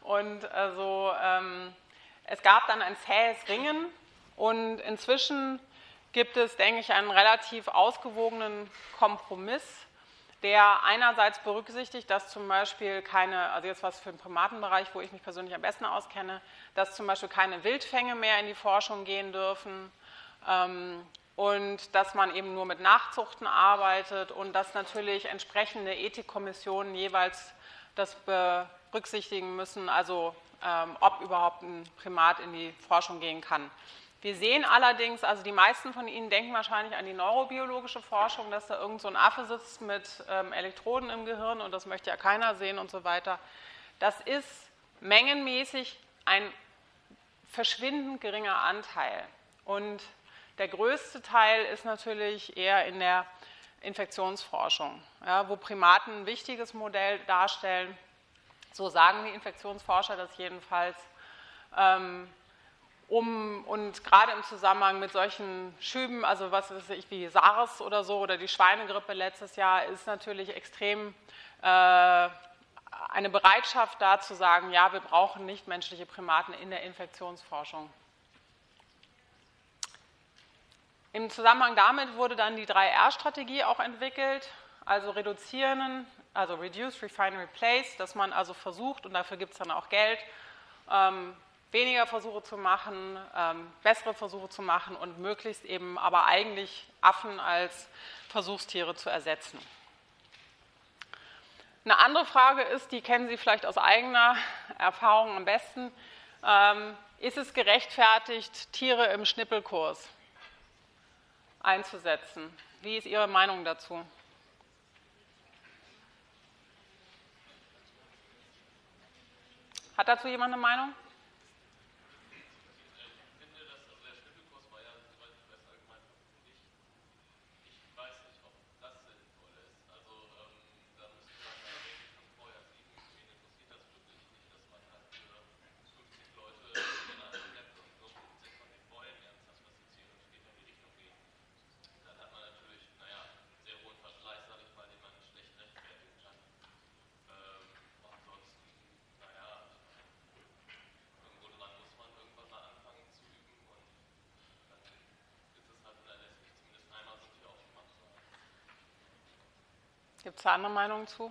Und also ähm, es gab dann ein zähes Ringen und inzwischen gibt es, denke ich, einen relativ ausgewogenen Kompromiss, der einerseits berücksichtigt, dass zum Beispiel keine, also jetzt was für den Primatenbereich, wo ich mich persönlich am besten auskenne, dass zum Beispiel keine Wildfänge mehr in die Forschung gehen dürfen ähm, und dass man eben nur mit Nachzuchten arbeitet und dass natürlich entsprechende Ethikkommissionen jeweils das berücksichtigen müssen, also ähm, ob überhaupt ein Primat in die Forschung gehen kann. Wir sehen allerdings, also die meisten von Ihnen denken wahrscheinlich an die neurobiologische Forschung, dass da irgend so ein Affe sitzt mit ähm, Elektroden im Gehirn und das möchte ja keiner sehen und so weiter. Das ist mengenmäßig ein verschwindend geringer Anteil. Und der größte Teil ist natürlich eher in der Infektionsforschung, ja, wo Primaten ein wichtiges Modell darstellen. So sagen die Infektionsforscher das jedenfalls. Ähm, um, und gerade im Zusammenhang mit solchen Schüben, also was weiß ich, wie SARS oder so oder die Schweinegrippe letztes Jahr, ist natürlich extrem äh, eine Bereitschaft da zu sagen, ja, wir brauchen nicht menschliche Primaten in der Infektionsforschung. Im Zusammenhang damit wurde dann die 3R-Strategie auch entwickelt, also reduzieren, also Reduce, Refine, Replace, dass man also versucht, und dafür gibt es dann auch Geld, ähm, weniger Versuche zu machen, ähm, bessere Versuche zu machen und möglichst eben aber eigentlich Affen als Versuchstiere zu ersetzen. Eine andere Frage ist, die kennen Sie vielleicht aus eigener Erfahrung am besten, ähm, ist es gerechtfertigt, Tiere im Schnippelkurs einzusetzen. Wie ist Ihre Meinung dazu? Hat dazu jemand eine Meinung? Es da andere Meinungen zu?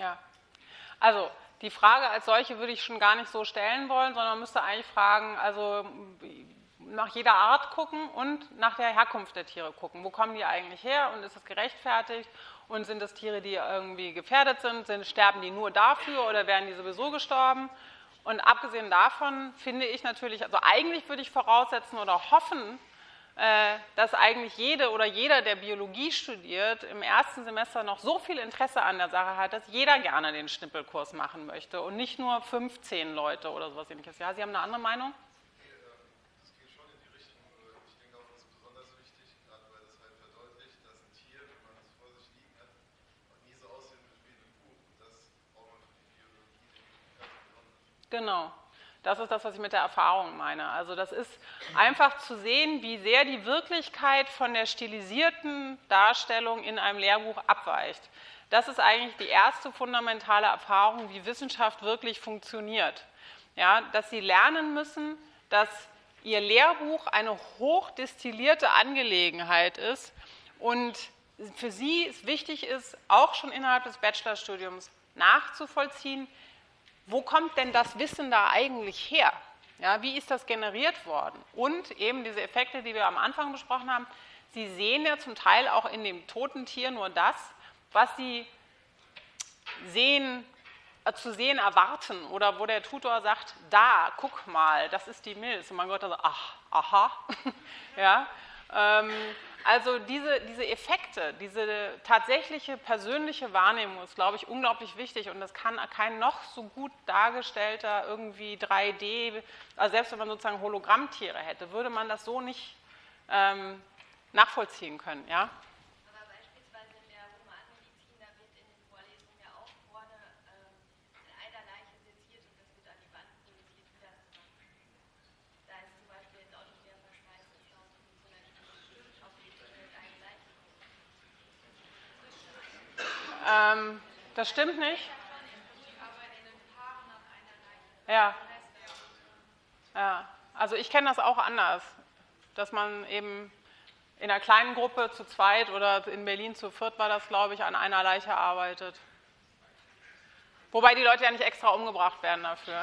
Ja, also die Frage als solche würde ich schon gar nicht so stellen wollen, sondern man müsste eigentlich fragen, also nach jeder Art gucken und nach der Herkunft der Tiere gucken. Wo kommen die eigentlich her und ist das gerechtfertigt? Und sind das Tiere, die irgendwie gefährdet sind? sind? Sterben die nur dafür oder werden die sowieso gestorben? Und abgesehen davon finde ich natürlich, also eigentlich würde ich voraussetzen oder hoffen, dass eigentlich jede oder jeder, der Biologie studiert, im ersten Semester noch so viel Interesse an der Sache hat, dass jeder gerne den Schnippelkurs machen möchte und nicht nur 15 Leute oder sowas ähnliches. Ja, Sie haben eine andere Meinung? Genau. Das ist das, was ich mit der Erfahrung meine. Also das ist einfach zu sehen, wie sehr die Wirklichkeit von der stilisierten Darstellung in einem Lehrbuch abweicht. Das ist eigentlich die erste fundamentale Erfahrung, wie Wissenschaft wirklich funktioniert. Ja, dass Sie lernen müssen, dass Ihr Lehrbuch eine hochdestillierte Angelegenheit ist und für Sie es wichtig ist, auch schon innerhalb des Bachelorstudiums nachzuvollziehen, wo kommt denn das Wissen da eigentlich her? Ja, wie ist das generiert worden? Und eben diese Effekte, die wir am Anfang besprochen haben, Sie sehen ja zum Teil auch in dem toten Tier nur das, was Sie sehen, äh, zu sehen erwarten oder wo der Tutor sagt, da, guck mal, das ist die Milz. Und mein Gott sagt, ach, aha. (laughs) ja, ähm, also diese, diese Effekte, diese tatsächliche persönliche Wahrnehmung ist, glaube ich, unglaublich wichtig und das kann kein noch so gut dargestellter irgendwie 3D, also selbst wenn man sozusagen Hologrammtiere hätte, würde man das so nicht ähm, nachvollziehen können. Ja? Ähm, das stimmt nicht. Ja. Ja. Also ich kenne das auch anders, dass man eben in einer kleinen Gruppe zu zweit oder in Berlin zu viert war das, glaube ich, an einer Leiche arbeitet. Wobei die Leute ja nicht extra umgebracht werden dafür. (laughs)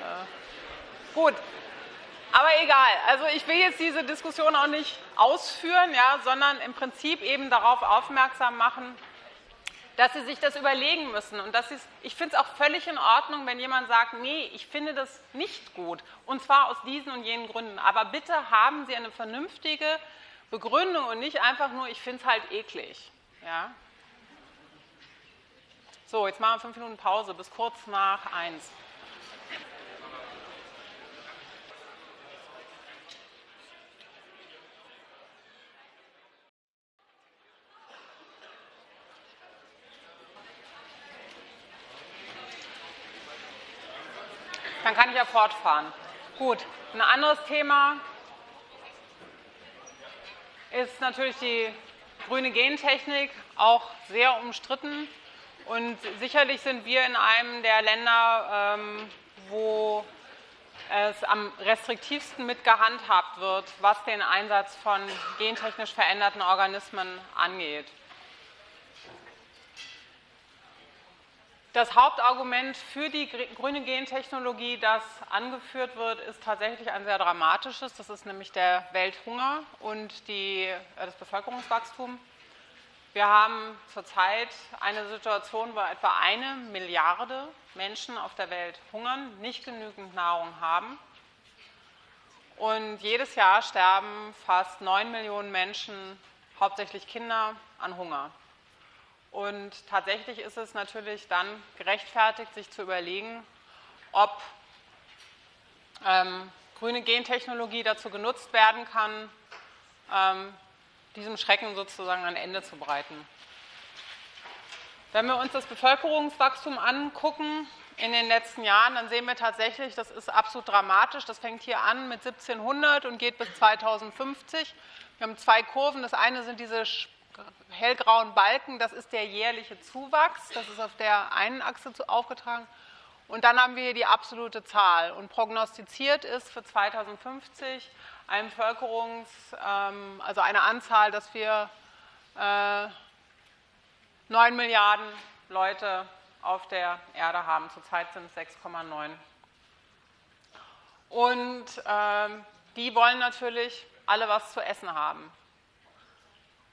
ja. Gut, aber egal, also ich will jetzt diese Diskussion auch nicht ausführen, ja, sondern im Prinzip eben darauf aufmerksam machen, dass Sie sich das überlegen müssen. Und das ist, ich finde es auch völlig in Ordnung, wenn jemand sagt, nee, ich finde das nicht gut. Und zwar aus diesen und jenen Gründen. Aber bitte haben Sie eine vernünftige Begründung und nicht einfach nur, ich finde es halt eklig. Ja? So, jetzt machen wir fünf Minuten Pause bis kurz nach eins. Ja fortfahren. Gut, ein anderes Thema ist natürlich die grüne Gentechnik, auch sehr umstritten. Und sicherlich sind wir in einem der Länder, ähm, wo es am restriktivsten mit gehandhabt wird, was den Einsatz von gentechnisch veränderten Organismen angeht. Das Hauptargument für die grüne Gentechnologie, das angeführt wird, ist tatsächlich ein sehr dramatisches. Das ist nämlich der Welthunger und die, äh, das Bevölkerungswachstum. Wir haben zurzeit eine Situation, wo etwa eine Milliarde Menschen auf der Welt hungern, nicht genügend Nahrung haben. Und jedes Jahr sterben fast 9 Millionen Menschen, hauptsächlich Kinder, an Hunger. Und tatsächlich ist es natürlich dann gerechtfertigt, sich zu überlegen, ob ähm, grüne Gentechnologie dazu genutzt werden kann, ähm, diesem Schrecken sozusagen ein Ende zu bereiten. Wenn wir uns das Bevölkerungswachstum angucken in den letzten Jahren, dann sehen wir tatsächlich, das ist absolut dramatisch. Das fängt hier an mit 1700 und geht bis 2050. Wir haben zwei Kurven. Das eine sind diese hellgrauen Balken, das ist der jährliche Zuwachs. Das ist auf der einen Achse aufgetragen. Und dann haben wir hier die absolute Zahl. Und prognostiziert ist für 2050 eine Bevölkerungs-, ähm, also eine Anzahl, dass wir äh, 9 Milliarden Leute auf der Erde haben. Zurzeit sind es 6,9. Und ähm, die wollen natürlich alle was zu essen haben.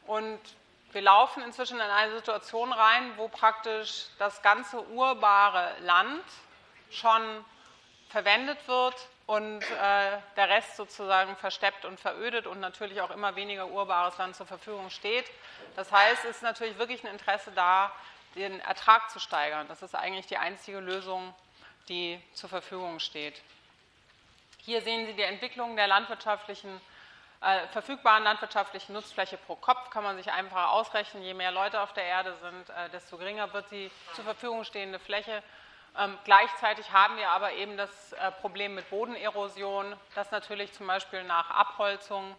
Und wir laufen inzwischen in eine Situation rein, wo praktisch das ganze urbare Land schon verwendet wird und äh, der Rest sozusagen versteppt und verödet und natürlich auch immer weniger urbares Land zur Verfügung steht. Das heißt, es ist natürlich wirklich ein Interesse da, den Ertrag zu steigern. Das ist eigentlich die einzige Lösung, die zur Verfügung steht. Hier sehen Sie die Entwicklung der landwirtschaftlichen, äh, verfügbaren landwirtschaftlichen Nutzfläche pro Kopf. Kann man sich einfach ausrechnen. Je mehr Leute auf der Erde sind, äh, desto geringer wird die zur Verfügung stehende Fläche. Ähm, gleichzeitig haben wir aber eben das äh, Problem mit Bodenerosion, dass natürlich zum Beispiel nach Abholzung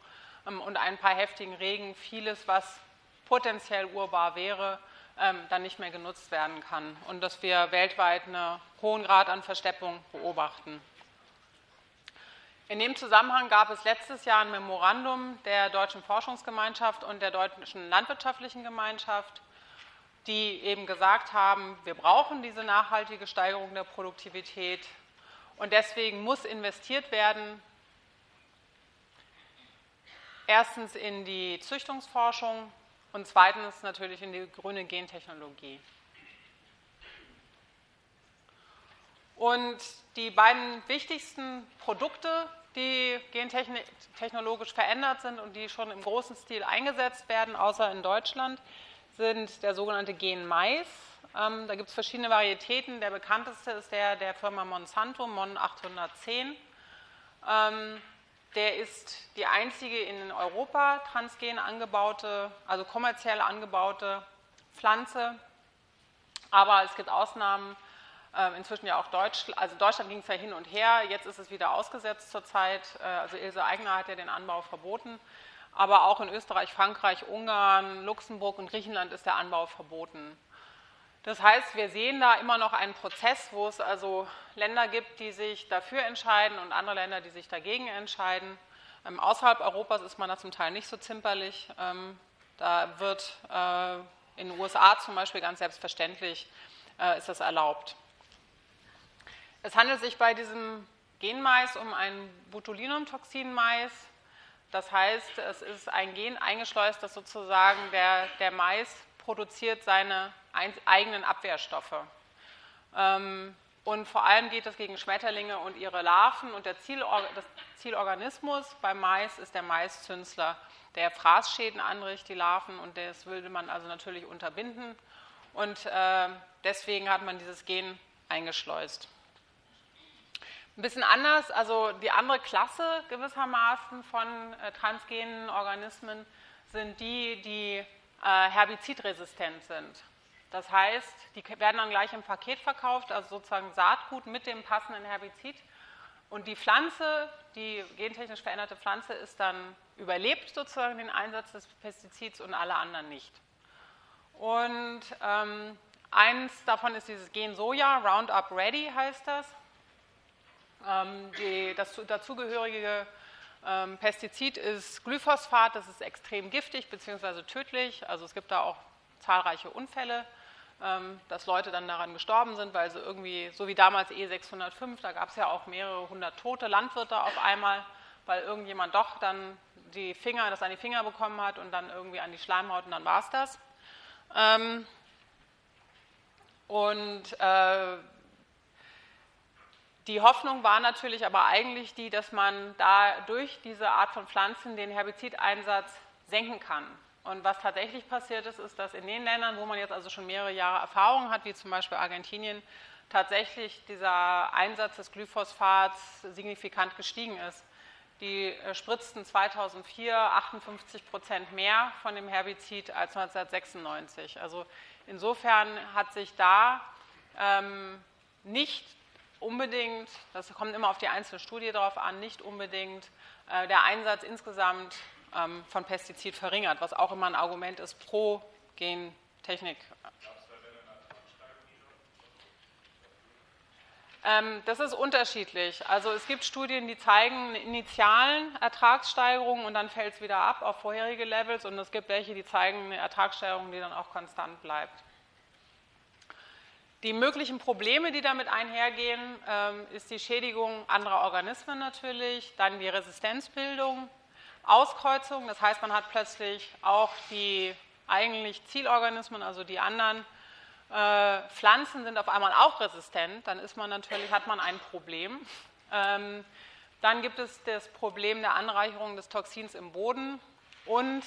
ähm, und ein paar heftigen Regen vieles, was potenziell urbar wäre, ähm, dann nicht mehr genutzt werden kann und dass wir weltweit einen hohen Grad an Versteppung beobachten. In dem Zusammenhang gab es letztes Jahr ein Memorandum der Deutschen Forschungsgemeinschaft und der Deutschen Landwirtschaftlichen Gemeinschaft, die eben gesagt haben, wir brauchen diese nachhaltige Steigerung der Produktivität und deswegen muss investiert werden, erstens in die Züchtungsforschung und zweitens natürlich in die grüne Gentechnologie. Und die beiden wichtigsten Produkte, die gentechnologisch verändert sind und die schon im großen Stil eingesetzt werden, außer in Deutschland, sind der sogenannte Gen-Mais. Ähm, da gibt es verschiedene Varietäten. Der bekannteste ist der der Firma Monsanto, Mon 810. Ähm, der ist die einzige in Europa transgen angebaute, also kommerziell angebaute Pflanze. Aber es gibt Ausnahmen, inzwischen ja auch Deutschland, also Deutschland ging es ja hin und her, jetzt ist es wieder ausgesetzt zurzeit. Äh, also Ilse Aigner hat ja den Anbau verboten aber auch in Österreich, Frankreich, Ungarn, Luxemburg und Griechenland ist der Anbau verboten. Das heißt, wir sehen da immer noch einen Prozess, wo es also Länder gibt, die sich dafür entscheiden und andere Länder, die sich dagegen entscheiden. Ähm, außerhalb Europas ist man da zum Teil nicht so zimperlich. Ähm, da wird äh, in den USA zum Beispiel ganz selbstverständlich äh, ist das erlaubt. Es handelt sich bei diesem Genmais um ein Botulinumtoxin-Mais. Das heißt, es ist ein Gen eingeschleust, das sozusagen der, der Mais produziert seine eigenen Abwehrstoffe. Ähm, und vor allem geht es gegen Schmetterlinge und ihre Larven. Und der Zielor das Zielorganismus beim Mais ist der Maiszünsler, der Fraßschäden anrichtet, die Larven. Und das würde man also natürlich unterbinden. Und äh, deswegen hat man dieses Gen eingeschleust. Ein bisschen anders, also die andere Klasse gewissermaßen von äh, transgenen Organismen sind die, die äh, herbizidresistent sind. Das heißt, die werden dann gleich im Paket verkauft, also sozusagen Saatgut mit dem passenden Herbizid. Und die Pflanze, die gentechnisch veränderte Pflanze, ist dann überlebt sozusagen den Einsatz des Pestizids und alle anderen nicht. Und ähm, eins davon ist dieses Gen Soja, Roundup Ready heißt das. Ähm, die, das dazugehörige ähm, Pestizid ist Glyphosphat, das ist extrem giftig bzw. tödlich. Also es gibt da auch zahlreiche Unfälle, ähm, dass Leute dann daran gestorben sind, weil sie irgendwie, so wie damals E605, da gab es ja auch mehrere hundert tote Landwirte auf einmal, weil irgendjemand doch dann die Finger, das an die Finger bekommen hat und dann irgendwie an die Schleimhaut und dann war es das. und äh, die Hoffnung war natürlich aber eigentlich die, dass man da durch diese Art von Pflanzen den Herbizideinsatz senken kann. Und was tatsächlich passiert ist, ist, dass in den Ländern, wo man jetzt also schon mehrere Jahre Erfahrung hat, wie zum Beispiel Argentinien, tatsächlich dieser Einsatz des Glyphosats signifikant gestiegen ist. Die äh, spritzten 2004 58 Prozent mehr von dem Herbizid als 1996. Also insofern hat sich da ähm, nicht unbedingt, das kommt immer auf die einzelne Studie drauf an, nicht unbedingt äh, der Einsatz insgesamt ähm, von Pestizid verringert, was auch immer ein Argument ist pro Gentechnik. Ähm, das ist unterschiedlich. Also es gibt Studien, die zeigen eine initialen Ertragssteigerung und dann fällt es wieder ab auf vorherige Levels und es gibt welche, die zeigen eine Ertragssteigerung, die dann auch konstant bleibt. Die möglichen Probleme, die damit einhergehen, ähm, ist die Schädigung anderer Organismen natürlich, dann die Resistenzbildung, Auskreuzung, das heißt, man hat plötzlich auch die eigentlich Zielorganismen, also die anderen äh, Pflanzen sind auf einmal auch resistent, dann ist man natürlich, hat man ein Problem. Ähm, dann gibt es das Problem der Anreicherung des Toxins im Boden und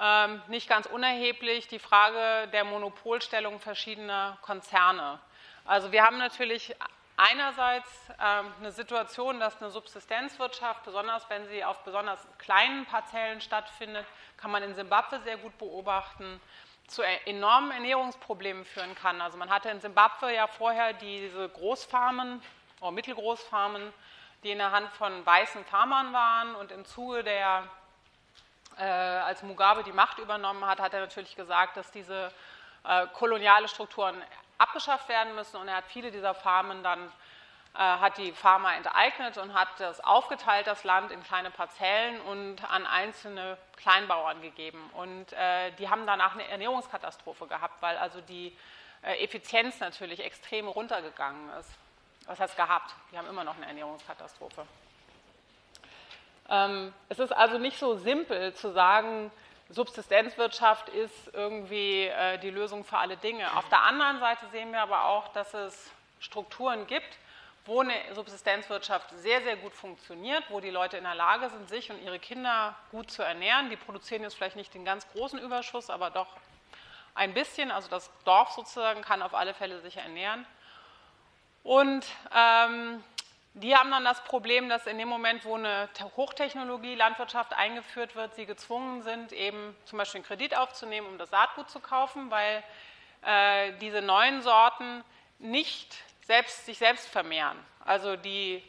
ähm, nicht ganz unerheblich die Frage der Monopolstellung verschiedener Konzerne. Also wir haben natürlich einerseits ähm, eine Situation, dass eine Subsistenzwirtschaft, besonders wenn sie auf besonders kleinen Parzellen stattfindet, kann man in Simbabwe sehr gut beobachten, zu e-, enormen Ernährungsproblemen führen kann. Also man hatte in Simbabwe ja vorher diese Großfarmen oder Mittelgroßfarmen, die in der Hand von weißen Farmern waren und im Zuge der äh, als Mugabe die Macht übernommen hat, hat er natürlich gesagt, dass diese äh, koloniale Strukturen abgeschafft werden müssen und er hat viele dieser Farmen dann äh, hat die Farmer enteignet und hat das aufgeteilt, das Land in kleine Parzellen und an einzelne Kleinbauern gegeben. Und äh, die haben danach eine Ernährungskatastrophe gehabt, weil also die äh, Effizienz natürlich extrem runtergegangen ist. Was heißt gehabt? Die haben immer noch eine Ernährungskatastrophe. Ähm, es ist also nicht so simpel zu sagen, Subsistenzwirtschaft ist irgendwie äh, die Lösung für alle Dinge. Auf der anderen Seite sehen wir aber auch, dass es Strukturen gibt, wo eine Subsistenzwirtschaft sehr, sehr gut funktioniert, wo die Leute in der Lage sind, sich und ihre Kinder gut zu ernähren. Die produzieren jetzt vielleicht nicht den ganz großen Überschuss, aber doch ein bisschen. Also das Dorf sozusagen kann auf alle Fälle sich ernähren. Und ähm, die haben dann das Problem, dass in dem Moment, wo eine Hochtechnologie-Landwirtschaft eingeführt wird, sie gezwungen sind, eben zum Beispiel einen Kredit aufzunehmen, um das Saatgut zu kaufen, weil äh, diese neuen Sorten nicht selbst, sich selbst vermehren. Also die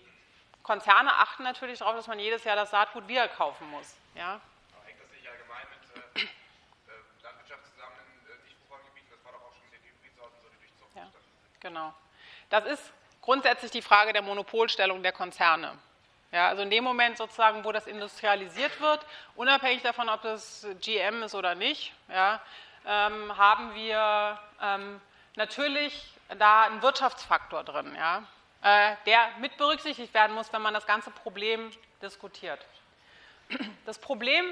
Konzerne achten natürlich darauf, dass man jedes Jahr das Saatgut wieder kaufen muss. Ja? Hängt das nicht allgemein mit äh, (clears throat) äh Landwirtschaft zusammen in äh, Nichtbaugebieten? Das war doch auch schon mit den Hybridsorten so die Durchzucht. Ja, genau. Das ist grundsätzlich die Frage der Monopolstellung der Konzerne. Ja, also in dem Moment sozusagen, wo das industrialisiert wird, unabhängig davon, ob das GM ist oder nicht, ja, ähm, haben wir ähm, natürlich da einen Wirtschaftsfaktor drin, ja, äh, der mit berücksichtigt werden muss, wenn man das ganze Problem diskutiert. Das Problem,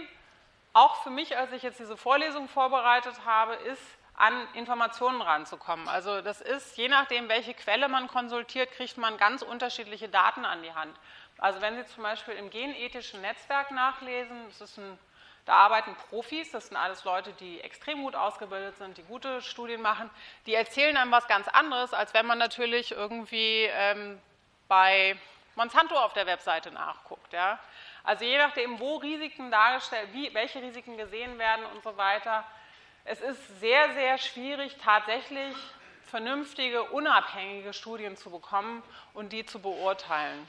auch für mich, als ich jetzt diese Vorlesung vorbereitet habe, ist, an Informationen ranzukommen. Also das ist, je nachdem, welche Quelle man konsultiert, kriegt man ganz unterschiedliche Daten an die Hand. Also wenn Sie zum Beispiel im genethischen Netzwerk nachlesen, ein, da arbeiten Profis, das sind alles Leute, die extrem gut ausgebildet sind, die gute Studien machen, die erzählen einem was ganz anderes, als wenn man natürlich irgendwie ähm, bei Monsanto auf der Webseite nachguckt. Ja? Also je nachdem, wo Risiken dargestellt, wie, welche Risiken gesehen werden und so weiter, es ist sehr, sehr schwierig, tatsächlich vernünftige, unabhängige Studien zu bekommen und die zu beurteilen.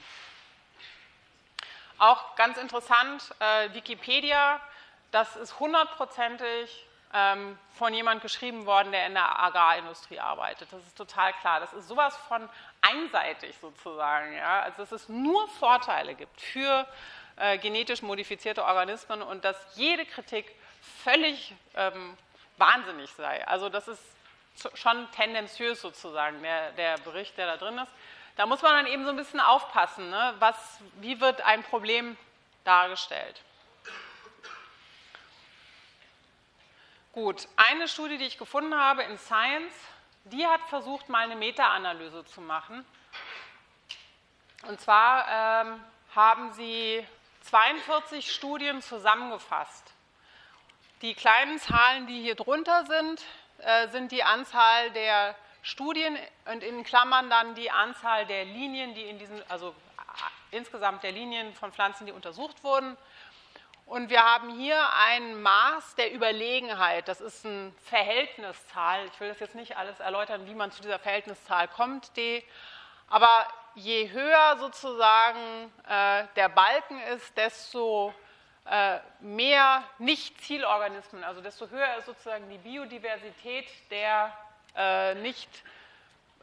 Auch ganz interessant, äh, Wikipedia, das ist hundertprozentig ähm, von jemand geschrieben worden, der in der Agrarindustrie arbeitet. Das ist total klar. Das ist sowas von einseitig sozusagen. Ja? Also dass es nur Vorteile gibt für äh, genetisch modifizierte Organismen und dass jede Kritik völlig ähm, wahnsinnig sei. Also das ist schon tendenziös sozusagen, der, der Bericht, der da drin ist. Da muss man dann eben so ein bisschen aufpassen, ne? Was, wie wird ein Problem dargestellt. Gut, eine Studie, die ich gefunden habe in Science, die hat versucht, mal eine Meta-Analyse zu machen Und zwar ähm, haben sie 42 Studien zusammengefasst. Die kleinen Zahlen, die hier drunter sind, äh, sind die Anzahl der Studien und in Klammern dann die Anzahl der Linien, die in diesen, also äh, insgesamt der Linien von Pflanzen, die untersucht wurden. Und wir haben hier ein Maß der Überlegenheit. Das ist eine Verhältniszahl. Ich will das jetzt nicht alles erläutern, wie man zu dieser Verhältniszahl kommt, D. Aber je höher sozusagen äh, der Balken ist, desto mehr Nicht-Zielorganismen, also desto höher ist sozusagen die Biodiversität der äh, nicht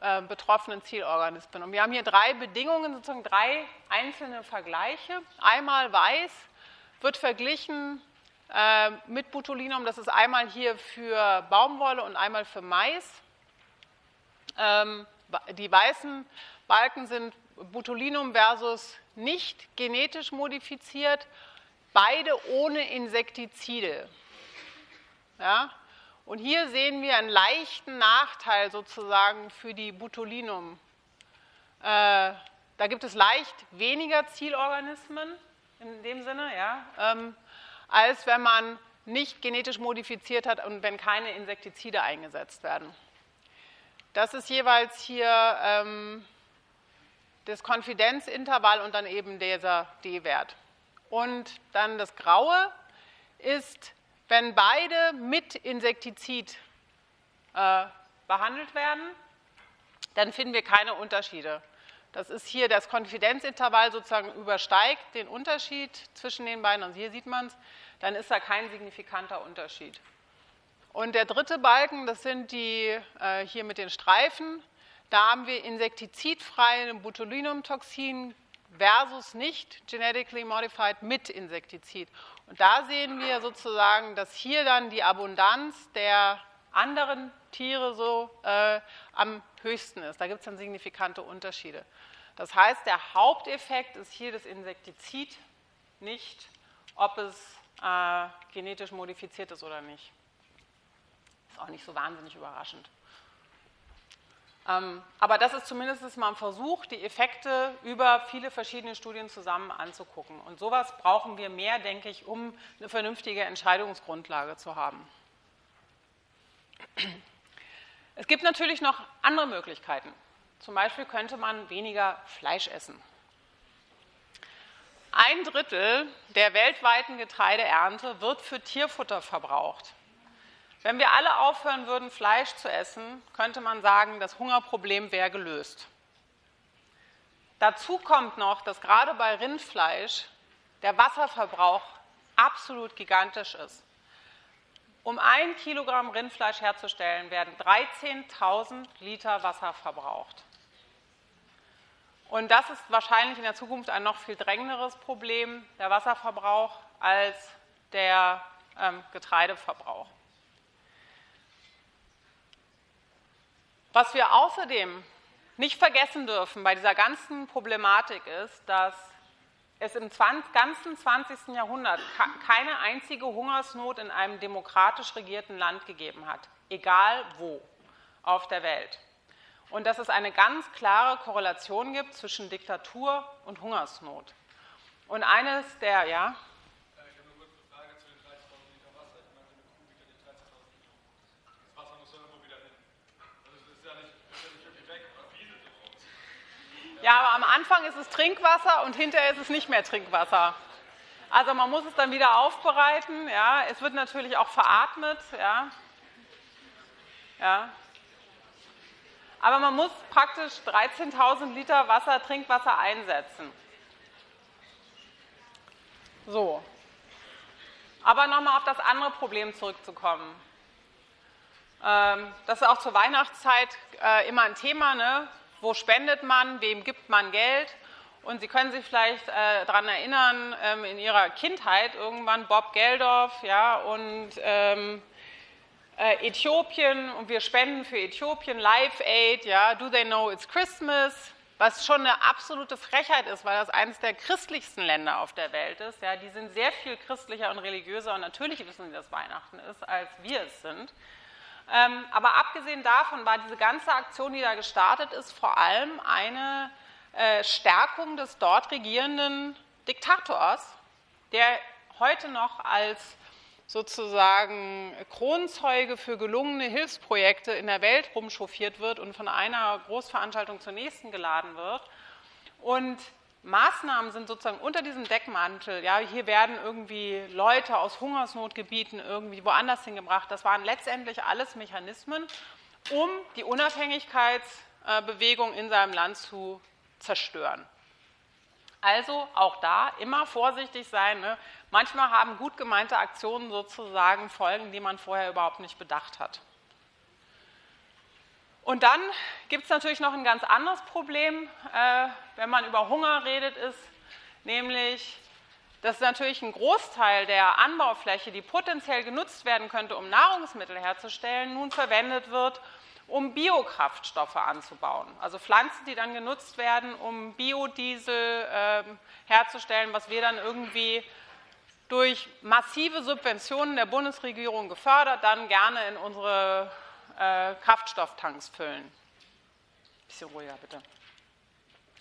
äh, betroffenen Zielorganismen. Und wir haben hier drei Bedingungen, sozusagen drei einzelne Vergleiche. Einmal weiß wird verglichen äh, mit Botulinum, das ist einmal hier für Baumwolle und einmal für Mais. Ähm, die weißen Balken sind Botulinum versus nicht genetisch modifiziert, beide ohne Insektizide. Ja? Und hier sehen wir einen leichten Nachteil sozusagen für die Botulinum. Äh, da gibt es leicht weniger Zielorganismen in dem Sinne, ja, ähm, als wenn man nicht genetisch modifiziert hat und wenn keine Insektizide eingesetzt werden. Das ist jeweils hier ähm, das Konfidenzintervall und dann eben dieser D-Wert. Und dann das Graue ist wenn beide mit Insektizid äh, behandelt werden, dann finden wir keine Unterschiede. Das ist hier das Konfidenzintervall sozusagen übersteigt den Unterschied zwischen den beiden. Und hier sieht man es, dann ist da kein signifikanter Unterschied. Und der dritte Balken, das sind die äh, hier mit den Streifen. Da haben wir insektizidfreie Botulinumtoxin versus nicht genetically modified mit Insektizid. Und da sehen wir sozusagen, dass hier dann die Abundanz der anderen Tiere so äh, am höchsten ist. Da gibt es dann signifikante Unterschiede. Das heißt, der Haupteffekt ist hier das Insektizid, nicht ob es äh, genetisch modifiziert ist oder nicht. Ist auch nicht so wahnsinnig überraschend. Ähm, aber das ist zumindest mal ein Versuch, die Effekte über viele verschiedene Studien zusammen anzugucken. Und sowas brauchen wir mehr, denke ich, um eine vernünftige Entscheidungsgrundlage zu haben. Es gibt natürlich noch andere Möglichkeiten. Zum Beispiel könnte man weniger Fleisch essen. Ein Drittel der weltweiten Getreideernte wird für Tierfutter verbraucht. Wenn wir alle aufhören würden, Fleisch zu essen, könnte man sagen, das Hungerproblem wäre gelöst. Dazu kommt noch, dass gerade bei Rindfleisch der Wasserverbrauch absolut gigantisch ist. Um ein Kilogramm Rindfleisch herzustellen, werden 13.000 Liter Wasser verbraucht. Und das ist wahrscheinlich in der Zukunft ein noch viel drängenderes Problem, der Wasserverbrauch, als der ähm, Getreideverbrauch. Was wir außerdem nicht vergessen dürfen bei dieser ganzen Problematik ist, dass es im ganzen 20. Jahrhundert keine einzige Hungersnot in einem demokratisch regierten Land gegeben hat, egal wo auf der Welt. Und dass es eine ganz klare Korrelation gibt zwischen Diktatur und Hungersnot. Und eines der, ja, Ja, aber am Anfang ist es Trinkwasser und hinterher ist es nicht mehr Trinkwasser. Also man muss es dann wieder aufbereiten. Ja. Es wird natürlich auch veratmet. Ja. Ja. Aber man muss praktisch 13.000 Liter Wasser, Trinkwasser einsetzen. So. Aber nochmal auf das andere Problem zurückzukommen. Ähm, das ist auch zur Weihnachtszeit äh, immer ein Thema. Ne? Wo spendet man, wem gibt man Geld. Und Sie können sich vielleicht äh, daran erinnern, ähm, in Ihrer Kindheit irgendwann Bob Geldorf ja, und ähm, äh, Äthiopien und wir spenden für Äthiopien, Live Aid, ja, Do They Know It's Christmas, was schon eine absolute Frechheit ist, weil das eines der christlichsten Länder auf der Welt ist. Ja, die sind sehr viel christlicher und religiöser und natürlich wissen sie, dass Weihnachten ist, als wir es sind. Ähm, aber abgesehen davon war diese ganze Aktion, die da gestartet ist, vor allem eine äh, Stärkung des dort regierenden Diktators, der heute noch als sozusagen Kronzeuge für gelungene Hilfsprojekte in der Welt rumchauffiert wird und von einer Großveranstaltung zur nächsten geladen wird. Und Maßnahmen sind sozusagen unter diesem Deckmantel, ja, hier werden irgendwie Leute aus Hungersnotgebieten irgendwie woanders hingebracht. Das waren letztendlich alles Mechanismen, um die Unabhängigkeitsbewegung in seinem Land zu zerstören. Also auch da immer vorsichtig sein. Ne? Manchmal haben gut gemeinte Aktionen sozusagen Folgen, die man vorher überhaupt nicht bedacht hat. Und dann gibt es natürlich noch ein ganz anderes Problem, äh, wenn man über Hunger redet, ist nämlich, dass natürlich ein Großteil der Anbaufläche, die potenziell genutzt werden könnte, um Nahrungsmittel herzustellen, nun verwendet wird, um Biokraftstoffe anzubauen. Also Pflanzen, die dann genutzt werden, um Biodiesel äh, herzustellen, was wir dann irgendwie durch massive Subventionen der Bundesregierung gefördert, dann gerne in unsere äh, Kraftstofftanks füllen. Bisschen ruhiger, bitte.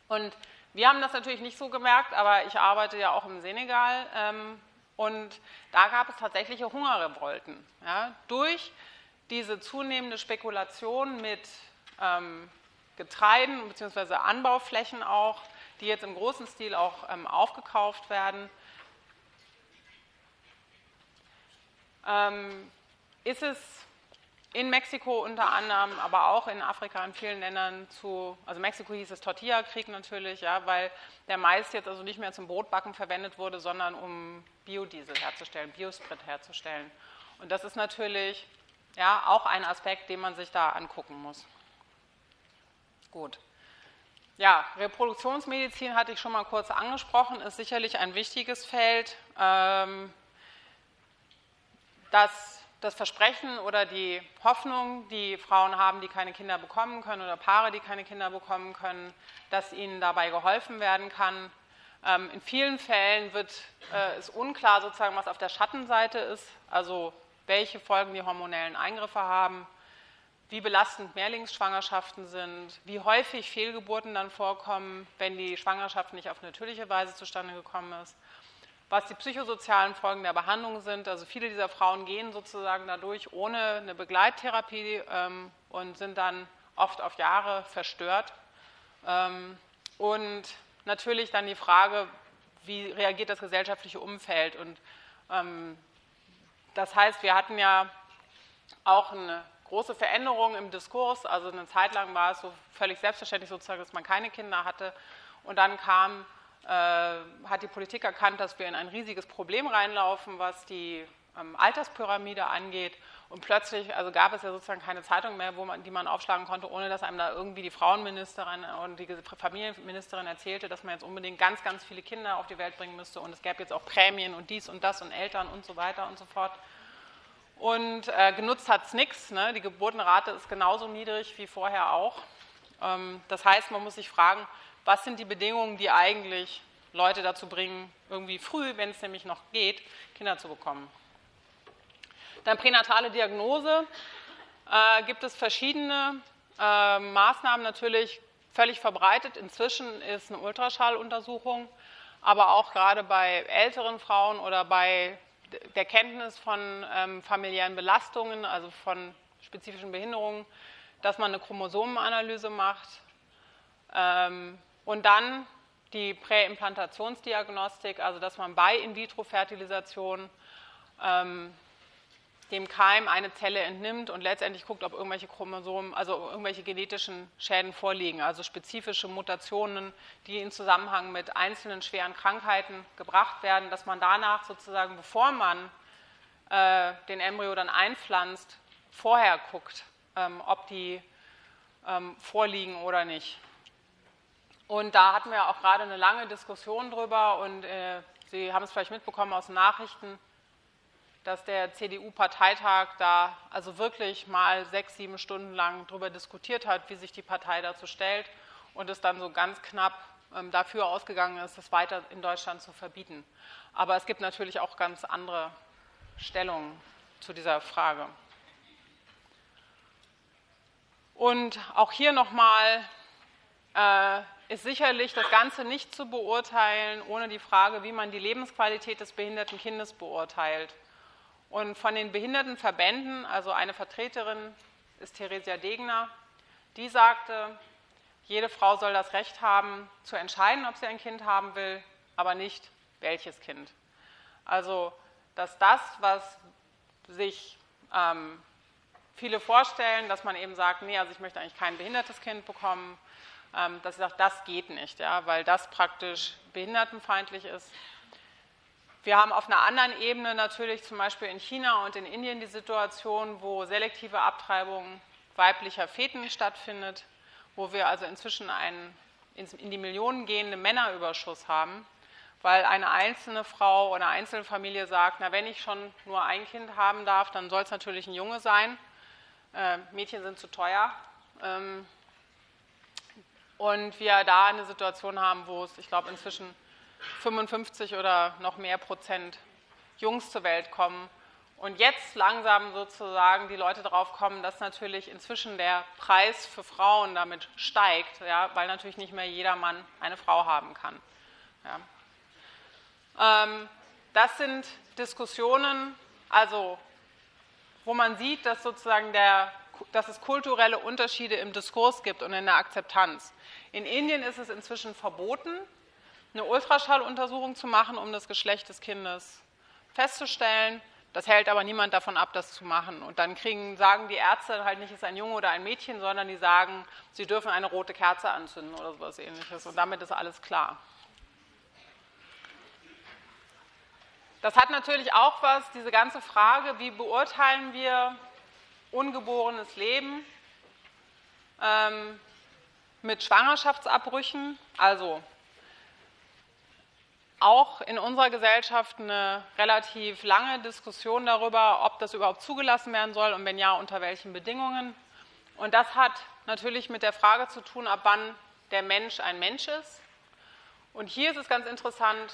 Und wir haben das natürlich nicht so gemerkt, aber ich arbeite ja auch im Senegal ähm, und da gab es tatsächliche Hungerrevolten. Ja, durch diese zunehmende Spekulation mit ähm, Getreiden bzw. Anbauflächen auch, die jetzt im großen Stil auch ähm, aufgekauft werden, ähm, ist es in Mexiko unter anderem, aber auch in Afrika in vielen Ländern zu, also Mexiko hieß es Tortilla-Krieg natürlich, ja, weil der Mais jetzt also nicht mehr zum Brotbacken verwendet wurde, sondern um Biodiesel herzustellen, Biosprit herzustellen. Und das ist natürlich ja, auch ein Aspekt, den man sich da angucken muss. Gut. Ja, Reproduktionsmedizin hatte ich schon mal kurz angesprochen, ist sicherlich ein wichtiges Feld. Ähm, das das Versprechen oder die Hoffnung, die Frauen haben, die keine Kinder bekommen können oder Paare, die keine Kinder bekommen können, dass ihnen dabei geholfen werden kann. Ähm, in vielen Fällen wird, äh, ist unklar sozusagen, was auf der Schattenseite ist, also welche Folgen die hormonellen Eingriffe haben, wie belastend Mehrlingsschwangerschaften sind, wie häufig Fehlgeburten dann vorkommen, wenn die Schwangerschaft nicht auf natürliche Weise zustande gekommen ist was die psychosozialen Folgen der Behandlung sind. Also viele dieser Frauen gehen sozusagen dadurch ohne eine Begleittherapie ähm, und sind dann oft auf Jahre verstört. Ähm, und natürlich dann die Frage, wie reagiert das gesellschaftliche Umfeld? Und ähm, das heißt, wir hatten ja auch eine große Veränderung im Diskurs. Also eine Zeit lang war es so völlig selbstverständlich sozusagen, dass man keine Kinder hatte. Und dann kam hat die Politik erkannt, dass wir in ein riesiges Problem reinlaufen, was die ähm, Alterspyramide angeht. Und plötzlich, also gab es ja sozusagen keine Zeitung mehr, wo man, die man aufschlagen konnte, ohne dass einem da irgendwie die Frauenministerin und die Familienministerin erzählte, dass man jetzt unbedingt ganz, ganz viele Kinder auf die Welt bringen müsste und es gäbe jetzt auch Prämien und dies und das und Eltern und so weiter und so fort. Und äh, genutzt hat es nichts. Ne? Die Geburtenrate ist genauso niedrig wie vorher auch. Ähm, das heißt, man muss sich fragen, was sind die Bedingungen, die eigentlich Leute dazu bringen, irgendwie früh, wenn es nämlich noch geht, Kinder zu bekommen. Dann pränatale Diagnose. Äh, gibt es verschiedene äh, Maßnahmen natürlich völlig verbreitet. Inzwischen ist eine Ultraschalluntersuchung, aber auch gerade bei älteren Frauen oder bei der Kenntnis von ähm, familiären Belastungen, also von spezifischen Behinderungen, dass man eine Chromosomenanalyse macht. Ähm, und dann die Präimplantationsdiagnostik, also dass man bei In-vitro-Fertilisation ähm, dem Keim eine Zelle entnimmt und letztendlich guckt, ob irgendwelche Chromosomen, also irgendwelche genetischen Schäden vorliegen, also spezifische Mutationen, die in Zusammenhang mit einzelnen schweren Krankheiten gebracht werden, dass man danach sozusagen, bevor man äh, den Embryo dann einpflanzt, vorher guckt, ähm, ob die ähm, vorliegen oder nicht. Und da hatten wir auch gerade eine lange Diskussion drüber und äh, Sie haben es vielleicht mitbekommen aus den Nachrichten, dass der CDU-Parteitag da also wirklich mal sechs, sieben Stunden lang darüber diskutiert hat, wie sich die Partei dazu stellt und es dann so ganz knapp ähm, dafür ausgegangen ist, das weiter in Deutschland zu verbieten. Aber es gibt natürlich auch ganz andere Stellungen zu dieser Frage. Und auch hier nochmal äh, ist sicherlich das Ganze nicht zu beurteilen ohne die Frage, wie man die Lebensqualität des behinderten Kindes beurteilt. Und von den Behindertenverbänden, also eine Vertreterin ist Theresia Degner, die sagte, jede Frau soll das Recht haben, zu entscheiden, ob sie ein Kind haben will, aber nicht welches Kind. Also, dass das, was sich ähm, viele vorstellen, dass man eben sagt, nee, also ich möchte eigentlich kein behindertes Kind bekommen, ähm, dass sie sagt, das geht nicht, ja, weil das praktisch behindertenfeindlich ist. Wir haben auf einer anderen Ebene natürlich zum Beispiel in China und in Indien die Situation, wo selektive Abtreibung weiblicher Feten stattfindet, wo wir also inzwischen einen in die Millionen gehenden Männerüberschuss haben, weil eine einzelne Frau oder eine einzelne Familie sagt, na wenn ich schon nur ein Kind haben darf, dann soll es natürlich ein Junge sein. Äh, Mädchen sind zu teuer. Ähm, und wir da eine Situation haben, wo es, ich glaube, inzwischen 55 oder noch mehr Prozent Jungs zur Welt kommen. Und jetzt langsam sozusagen die Leute darauf kommen, dass natürlich inzwischen der Preis für Frauen damit steigt, ja, weil natürlich nicht mehr jeder Mann eine Frau haben kann. Ja. Ähm, das sind Diskussionen, also wo man sieht, dass sozusagen der, dass es kulturelle Unterschiede im Diskurs gibt und in der Akzeptanz. In Indien ist es inzwischen verboten, eine Ultraschalluntersuchung zu machen, um das Geschlecht des Kindes festzustellen. Das hält aber niemand davon ab, das zu machen. Und dann kriegen, sagen die Ärzte halt nicht, es ist ein Junge oder ein Mädchen, sondern die sagen, sie dürfen eine rote Kerze anzünden oder sowas ähnliches. Und damit ist alles klar. Das hat natürlich auch was, diese ganze Frage, wie beurteilen wir ungeborenes Leben ähm, mit Schwangerschaftsabbrüchen, also auch in unserer Gesellschaft eine relativ lange Diskussion darüber, ob das überhaupt zugelassen werden soll und wenn ja, unter welchen Bedingungen. Und das hat natürlich mit der Frage zu tun, ab wann der Mensch ein Mensch ist. Und hier ist es ganz interessant,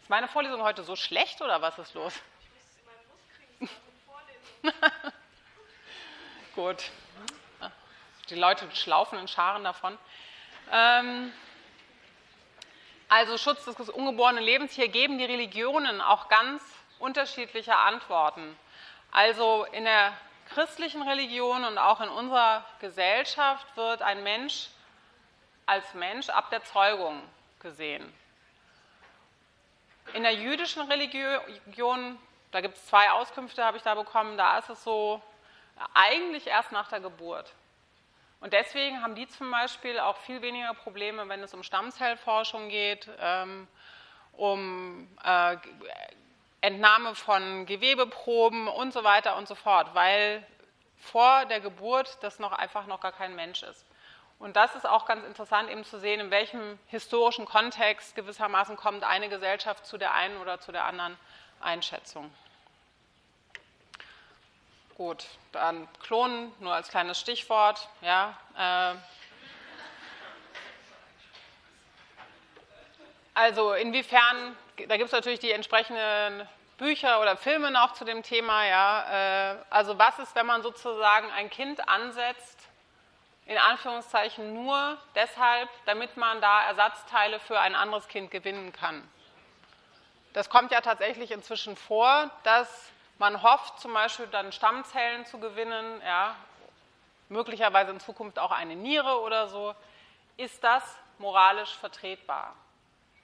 ist meine Vorlesung heute so schlecht oder was ist los? Ich muss in meinen Bus kriegen, (laughs) Gut. Die Leute schlaufen in Scharen davon. Ähm, also Schutz des ungeborenen Lebens, hier geben die Religionen auch ganz unterschiedliche Antworten. Also in der christlichen Religion und auch in unserer Gesellschaft wird ein Mensch als Mensch ab der Zeugung gesehen. In der jüdischen Religion, da gibt es zwei Auskünfte, habe ich da bekommen, da ist es so, eigentlich erst nach der Geburt. Und deswegen haben die zum Beispiel auch viel weniger Probleme, wenn es um Stammzellforschung geht, ähm, um äh, Entnahme von Gewebeproben und so weiter und so fort, weil vor der Geburt das noch einfach noch gar kein Mensch ist. Und das ist auch ganz interessant, eben zu sehen, in welchem historischen Kontext gewissermaßen kommt eine Gesellschaft zu der einen oder zu der anderen Einschätzung. Gut, dann Klonen, nur als kleines Stichwort. Ja, äh, also inwiefern, da gibt es natürlich die entsprechenden Bücher oder Filme noch zu dem Thema. Ja, äh, also was ist, wenn man sozusagen ein Kind ansetzt, in Anführungszeichen nur deshalb, damit man da Ersatzteile für ein anderes Kind gewinnen kann. Das kommt ja tatsächlich inzwischen vor, dass man hofft zum Beispiel dann Stammzellen zu gewinnen, ja, möglicherweise in Zukunft auch eine Niere oder so. Ist das moralisch vertretbar?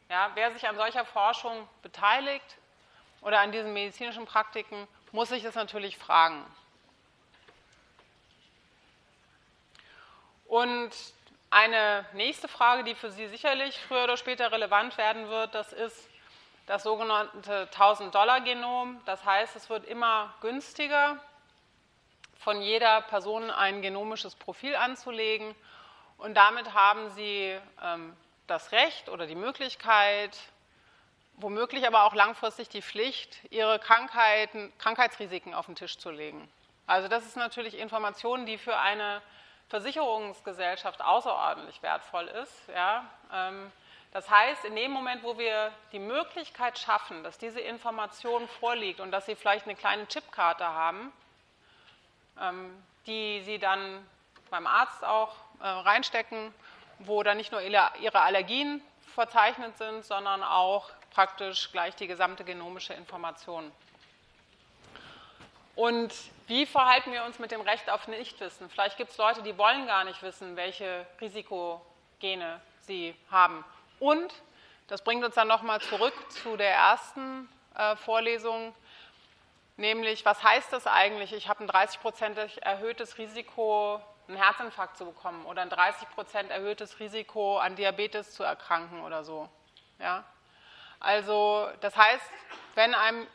Ja, wer sich an solcher Forschung beteiligt oder an diesen medizinischen Praktiken, muss sich das natürlich fragen. Und eine nächste Frage, die für Sie sicherlich früher oder später relevant werden wird, das ist, das sogenannte 1000-Dollar-Genom. Das heißt, es wird immer günstiger, von jeder Person ein genomisches Profil anzulegen. Und damit haben Sie ähm, das Recht oder die Möglichkeit, womöglich aber auch langfristig die Pflicht, Ihre Krankheiten, Krankheitsrisiken auf den Tisch zu legen. Also das ist natürlich Information, die für eine Versicherungsgesellschaft außerordentlich wertvoll ist. Ja, ähm, das heißt, in dem Moment, wo wir die Möglichkeit schaffen, dass diese Information vorliegt und dass Sie vielleicht eine kleine Chipkarte haben, ähm, die Sie dann beim Arzt auch äh, reinstecken wo dann nicht nur ihre Allergien verzeichnet sind, sondern auch praktisch gleich die gesamte genomische Information. Und wie verhalten wir uns mit dem Recht auf Nichtwissen? Vielleicht gibt es Leute, die wollen gar nicht wissen, welche Risikogene sie haben. Und, das bringt uns dann nochmal zurück zu der ersten äh, Vorlesung, nämlich, was heißt das eigentlich? Ich habe ein 30-prozentig erhöhtes Risiko, einen Herzinfarkt zu bekommen oder ein 30 Prozent erhöhtes Risiko, an Diabetes zu erkranken oder so. Ja? Also, das heißt, wenn einem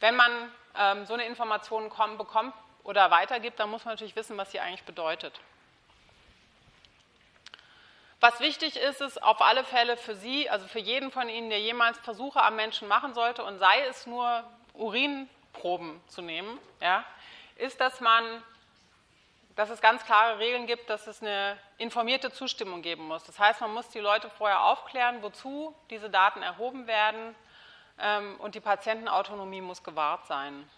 wenn man ähm, so eine Information kommt, bekommt oder weitergibt, dann muss man natürlich wissen, was sie eigentlich bedeutet. Was wichtig ist, ist auf alle Fälle für Sie, also für jeden von Ihnen, der jemals Versuche am Menschen machen sollte und sei es nur Urinproben zu nehmen, ja, ist, dass man, dass es ganz klare Regeln gibt, dass es eine informierte Zustimmung geben muss. Das heißt, man muss die Leute vorher aufklären, wozu diese Daten erhoben werden, ähm, und die Patientenautonomie muss gewahrt sein.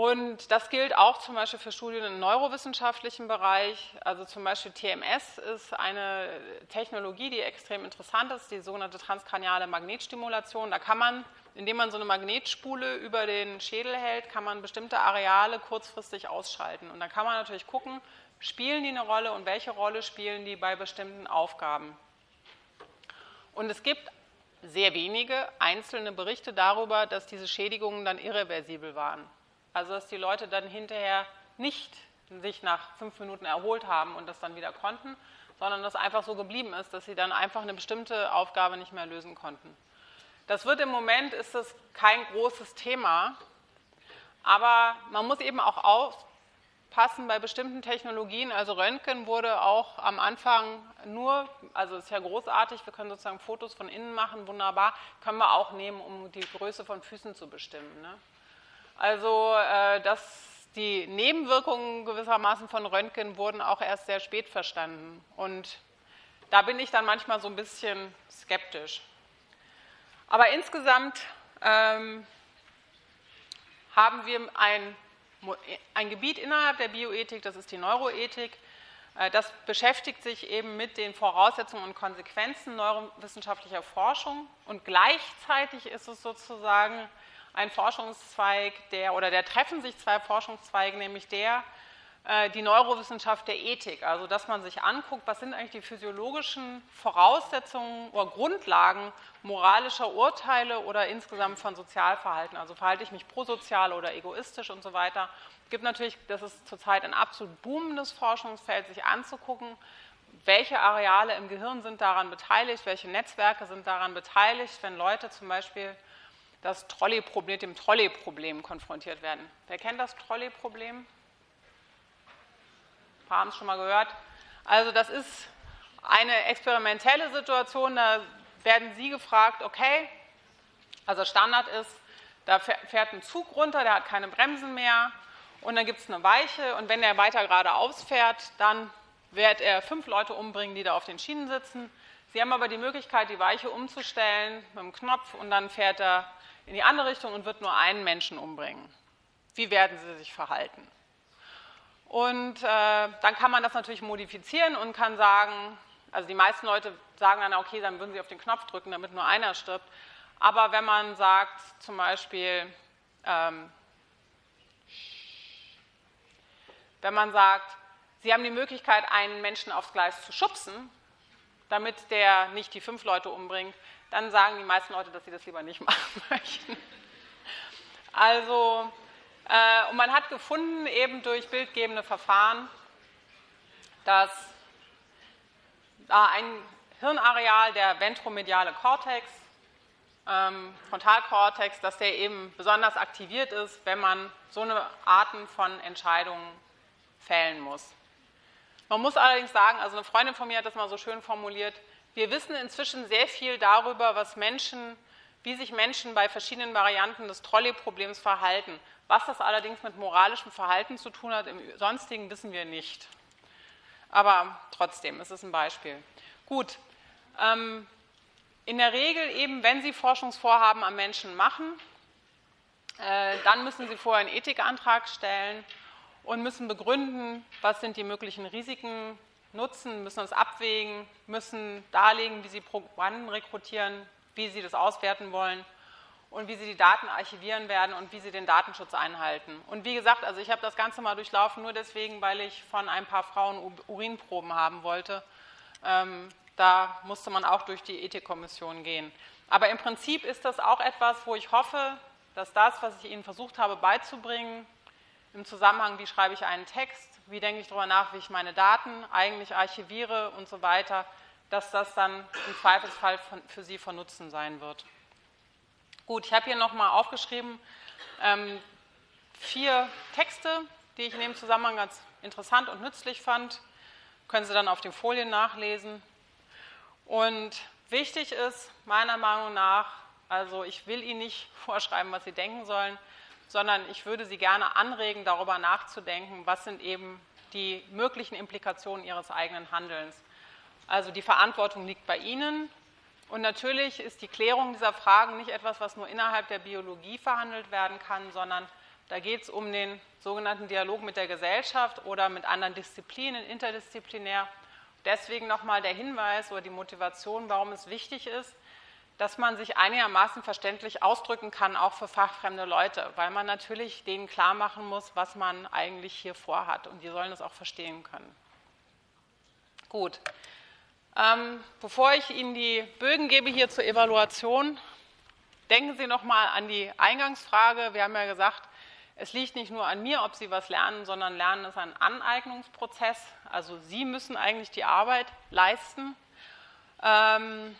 Und das gilt auch zum Beispiel für Studien im neurowissenschaftlichen Bereich. Also zum Beispiel TMS ist eine Technologie, die extrem interessant ist, die sogenannte transkraniale Magnetstimulation. Da kann man, indem man so eine Magnetspule über den Schädel hält, kann man bestimmte Areale kurzfristig ausschalten. Und da kann man natürlich gucken, spielen die eine Rolle und welche Rolle spielen die bei bestimmten Aufgaben. Und es gibt sehr wenige einzelne Berichte darüber, dass diese Schädigungen dann irreversibel waren. Also dass die Leute dann hinterher nicht sich nach fünf Minuten erholt haben und das dann wieder konnten, sondern dass einfach so geblieben ist, dass sie dann einfach eine bestimmte Aufgabe nicht mehr lösen konnten. Das wird im Moment ist das kein großes Thema, aber man muss eben auch passen bei bestimmten Technologien. Also Röntgen wurde auch am Anfang nur, also ist ja großartig, wir können sozusagen Fotos von innen machen, wunderbar, können wir auch nehmen, um die Größe von Füßen zu bestimmen. Ne? Also äh, dass die Nebenwirkungen gewissermaßen von Röntgen wurden auch erst sehr spät verstanden. Und da bin ich dann manchmal so ein bisschen skeptisch. Aber insgesamt ähm, haben wir ein ein Gebiet innerhalb der Bioethik, das ist die Neuroethik. Äh, das beschäftigt sich eben mit den Voraussetzungen und Konsequenzen neurowissenschaftlicher Forschung und gleichzeitig ist es sozusagen ein Forschungszweig, der oder der treffen sich zwei Forschungszweige, nämlich der äh, die Neurowissenschaft der Ethik, also dass man sich anguckt, was sind eigentlich die physiologischen Voraussetzungen oder Grundlagen moralischer Urteile oder insgesamt von Sozialverhalten. Also verhalte ich mich prosozial oder egoistisch und so weiter. Es gibt natürlich, das ist zurzeit ein absolut boomendes Forschungsfeld, sich anzugucken, welche Areale im Gehirn sind daran beteiligt, welche Netzwerke sind daran beteiligt, wenn Leute zum Beispiel das Trolley-Problem, dem Trolley-Problem konfrontiert werden. Wer kennt das Trolley-Problem? paar haben es schon mal gehört. Also das ist eine experimentelle Situation, da werden Sie gefragt, okay, also Standard ist, da fährt ein Zug runter, der hat keine Bremsen mehr und dann gibt es eine Weiche und wenn er weiter geradeaus fährt, dann wird er fünf Leute umbringen, die da auf den Schienen sitzen. Sie haben aber die Möglichkeit, die Weiche umzustellen mit dem Knopf und dann fährt er in die andere Richtung und wird nur einen Menschen umbringen. Wie werden Sie sich verhalten? Und äh, dann kann man das natürlich modifizieren und kann sagen, also die meisten Leute sagen dann, okay, dann würden sie auf den Knopf drücken, damit nur einer stirbt. Aber wenn man sagt, zum Beispiel, ähm, wenn man sagt, Sie haben die Möglichkeit, einen Menschen aufs Gleis zu schubsen, damit der nicht die fünf Leute umbringt, dann sagen die meisten Leute, dass sie das lieber nicht (laughs) machen möchten. Also äh, und man hat gefunden, eben durch bildgebende Verfahren, dass da ein Hirnareal, der ventromediale Kortex, ähm, Frontalkortex, dass der eben besonders aktiviert ist, wenn man so eine Arten von Entscheidungen fällen muss. Man muss allerdings sagen, also eine Freundin von mir hat das mal so schön formuliert, wir wissen inzwischen sehr viel darüber, was Menschen, wie sich Menschen bei verschiedenen Varianten des Trolley-Problems verhalten. Was das allerdings mit moralischem Verhalten zu tun hat, im Sonstigen wissen wir nicht. Aber trotzdem, es ist ein Beispiel. Gut. Ähm, in der Regel eben, wenn Sie Forschungsvorhaben am Menschen machen, äh, dann müssen Sie vorher einen Ethikantrag stellen und müssen begründen, was sind die möglichen Risiken, Nutzen, müssen uns abwägen, müssen darlegen, wie sie Probanden rekrutieren, wie sie das auswerten wollen und wie sie die Daten archivieren werden und wie sie den Datenschutz einhalten. Und wie gesagt, also ich habe das Ganze mal durchlaufen, nur deswegen, weil ich von ein paar Frauen Urinproben haben wollte. Ähm, da musste man auch durch die Ethikkommission gehen. Aber im Prinzip ist das auch etwas, wo ich hoffe, dass das, was ich Ihnen versucht habe beizubringen, im Zusammenhang, wie schreibe ich einen Text, wie denke ich darüber nach, wie ich meine Daten eigentlich archiviere und so weiter, dass das dann im Zweifelsfall für Sie von Nutzen sein wird. Gut, ich habe hier nochmal aufgeschrieben ähm, vier Texte, die ich in dem Zusammenhang ganz interessant und nützlich fand. Können Sie dann auf den Folien nachlesen. Und wichtig ist meiner Meinung nach, also ich will Ihnen nicht (laughs) vorschreiben, was Sie denken sollen, sondern ich würde Sie gerne anregen, darüber nachzudenken, was sind eben die möglichen Implikationen Ihres eigenen Handelns. Also die Verantwortung liegt bei Ihnen und natürlich ist die Klärung dieser Fragen nicht etwas, was nur innerhalb der Biologie verhandelt werden kann, sondern da geht es um den sogenannten Dialog mit der Gesellschaft oder mit anderen Disziplinen, interdisziplinär. Deswegen nochmal der Hinweis oder die Motivation, warum es wichtig ist, dass man sich einigermaßen verständlich ausdrücken kann, auch für fachfremde Leute, weil man natürlich denen klar machen muss, was man eigentlich hier vorhat und die sollen das auch verstehen können. Gut. Ähm, bevor ich Ihnen die Bögen gebe hier zur Evaluation, denken Sie noch mal an die Eingangsfrage. Wir haben ja gesagt, es liegt nicht nur an mir, ob Sie was lernen, sondern Lernen ist ein Aneignungsprozess. Also Sie müssen eigentlich die Arbeit leisten. Ähm,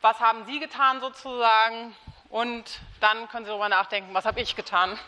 was haben Sie getan sozusagen? Und dann können Sie darüber nachdenken, was habe ich getan?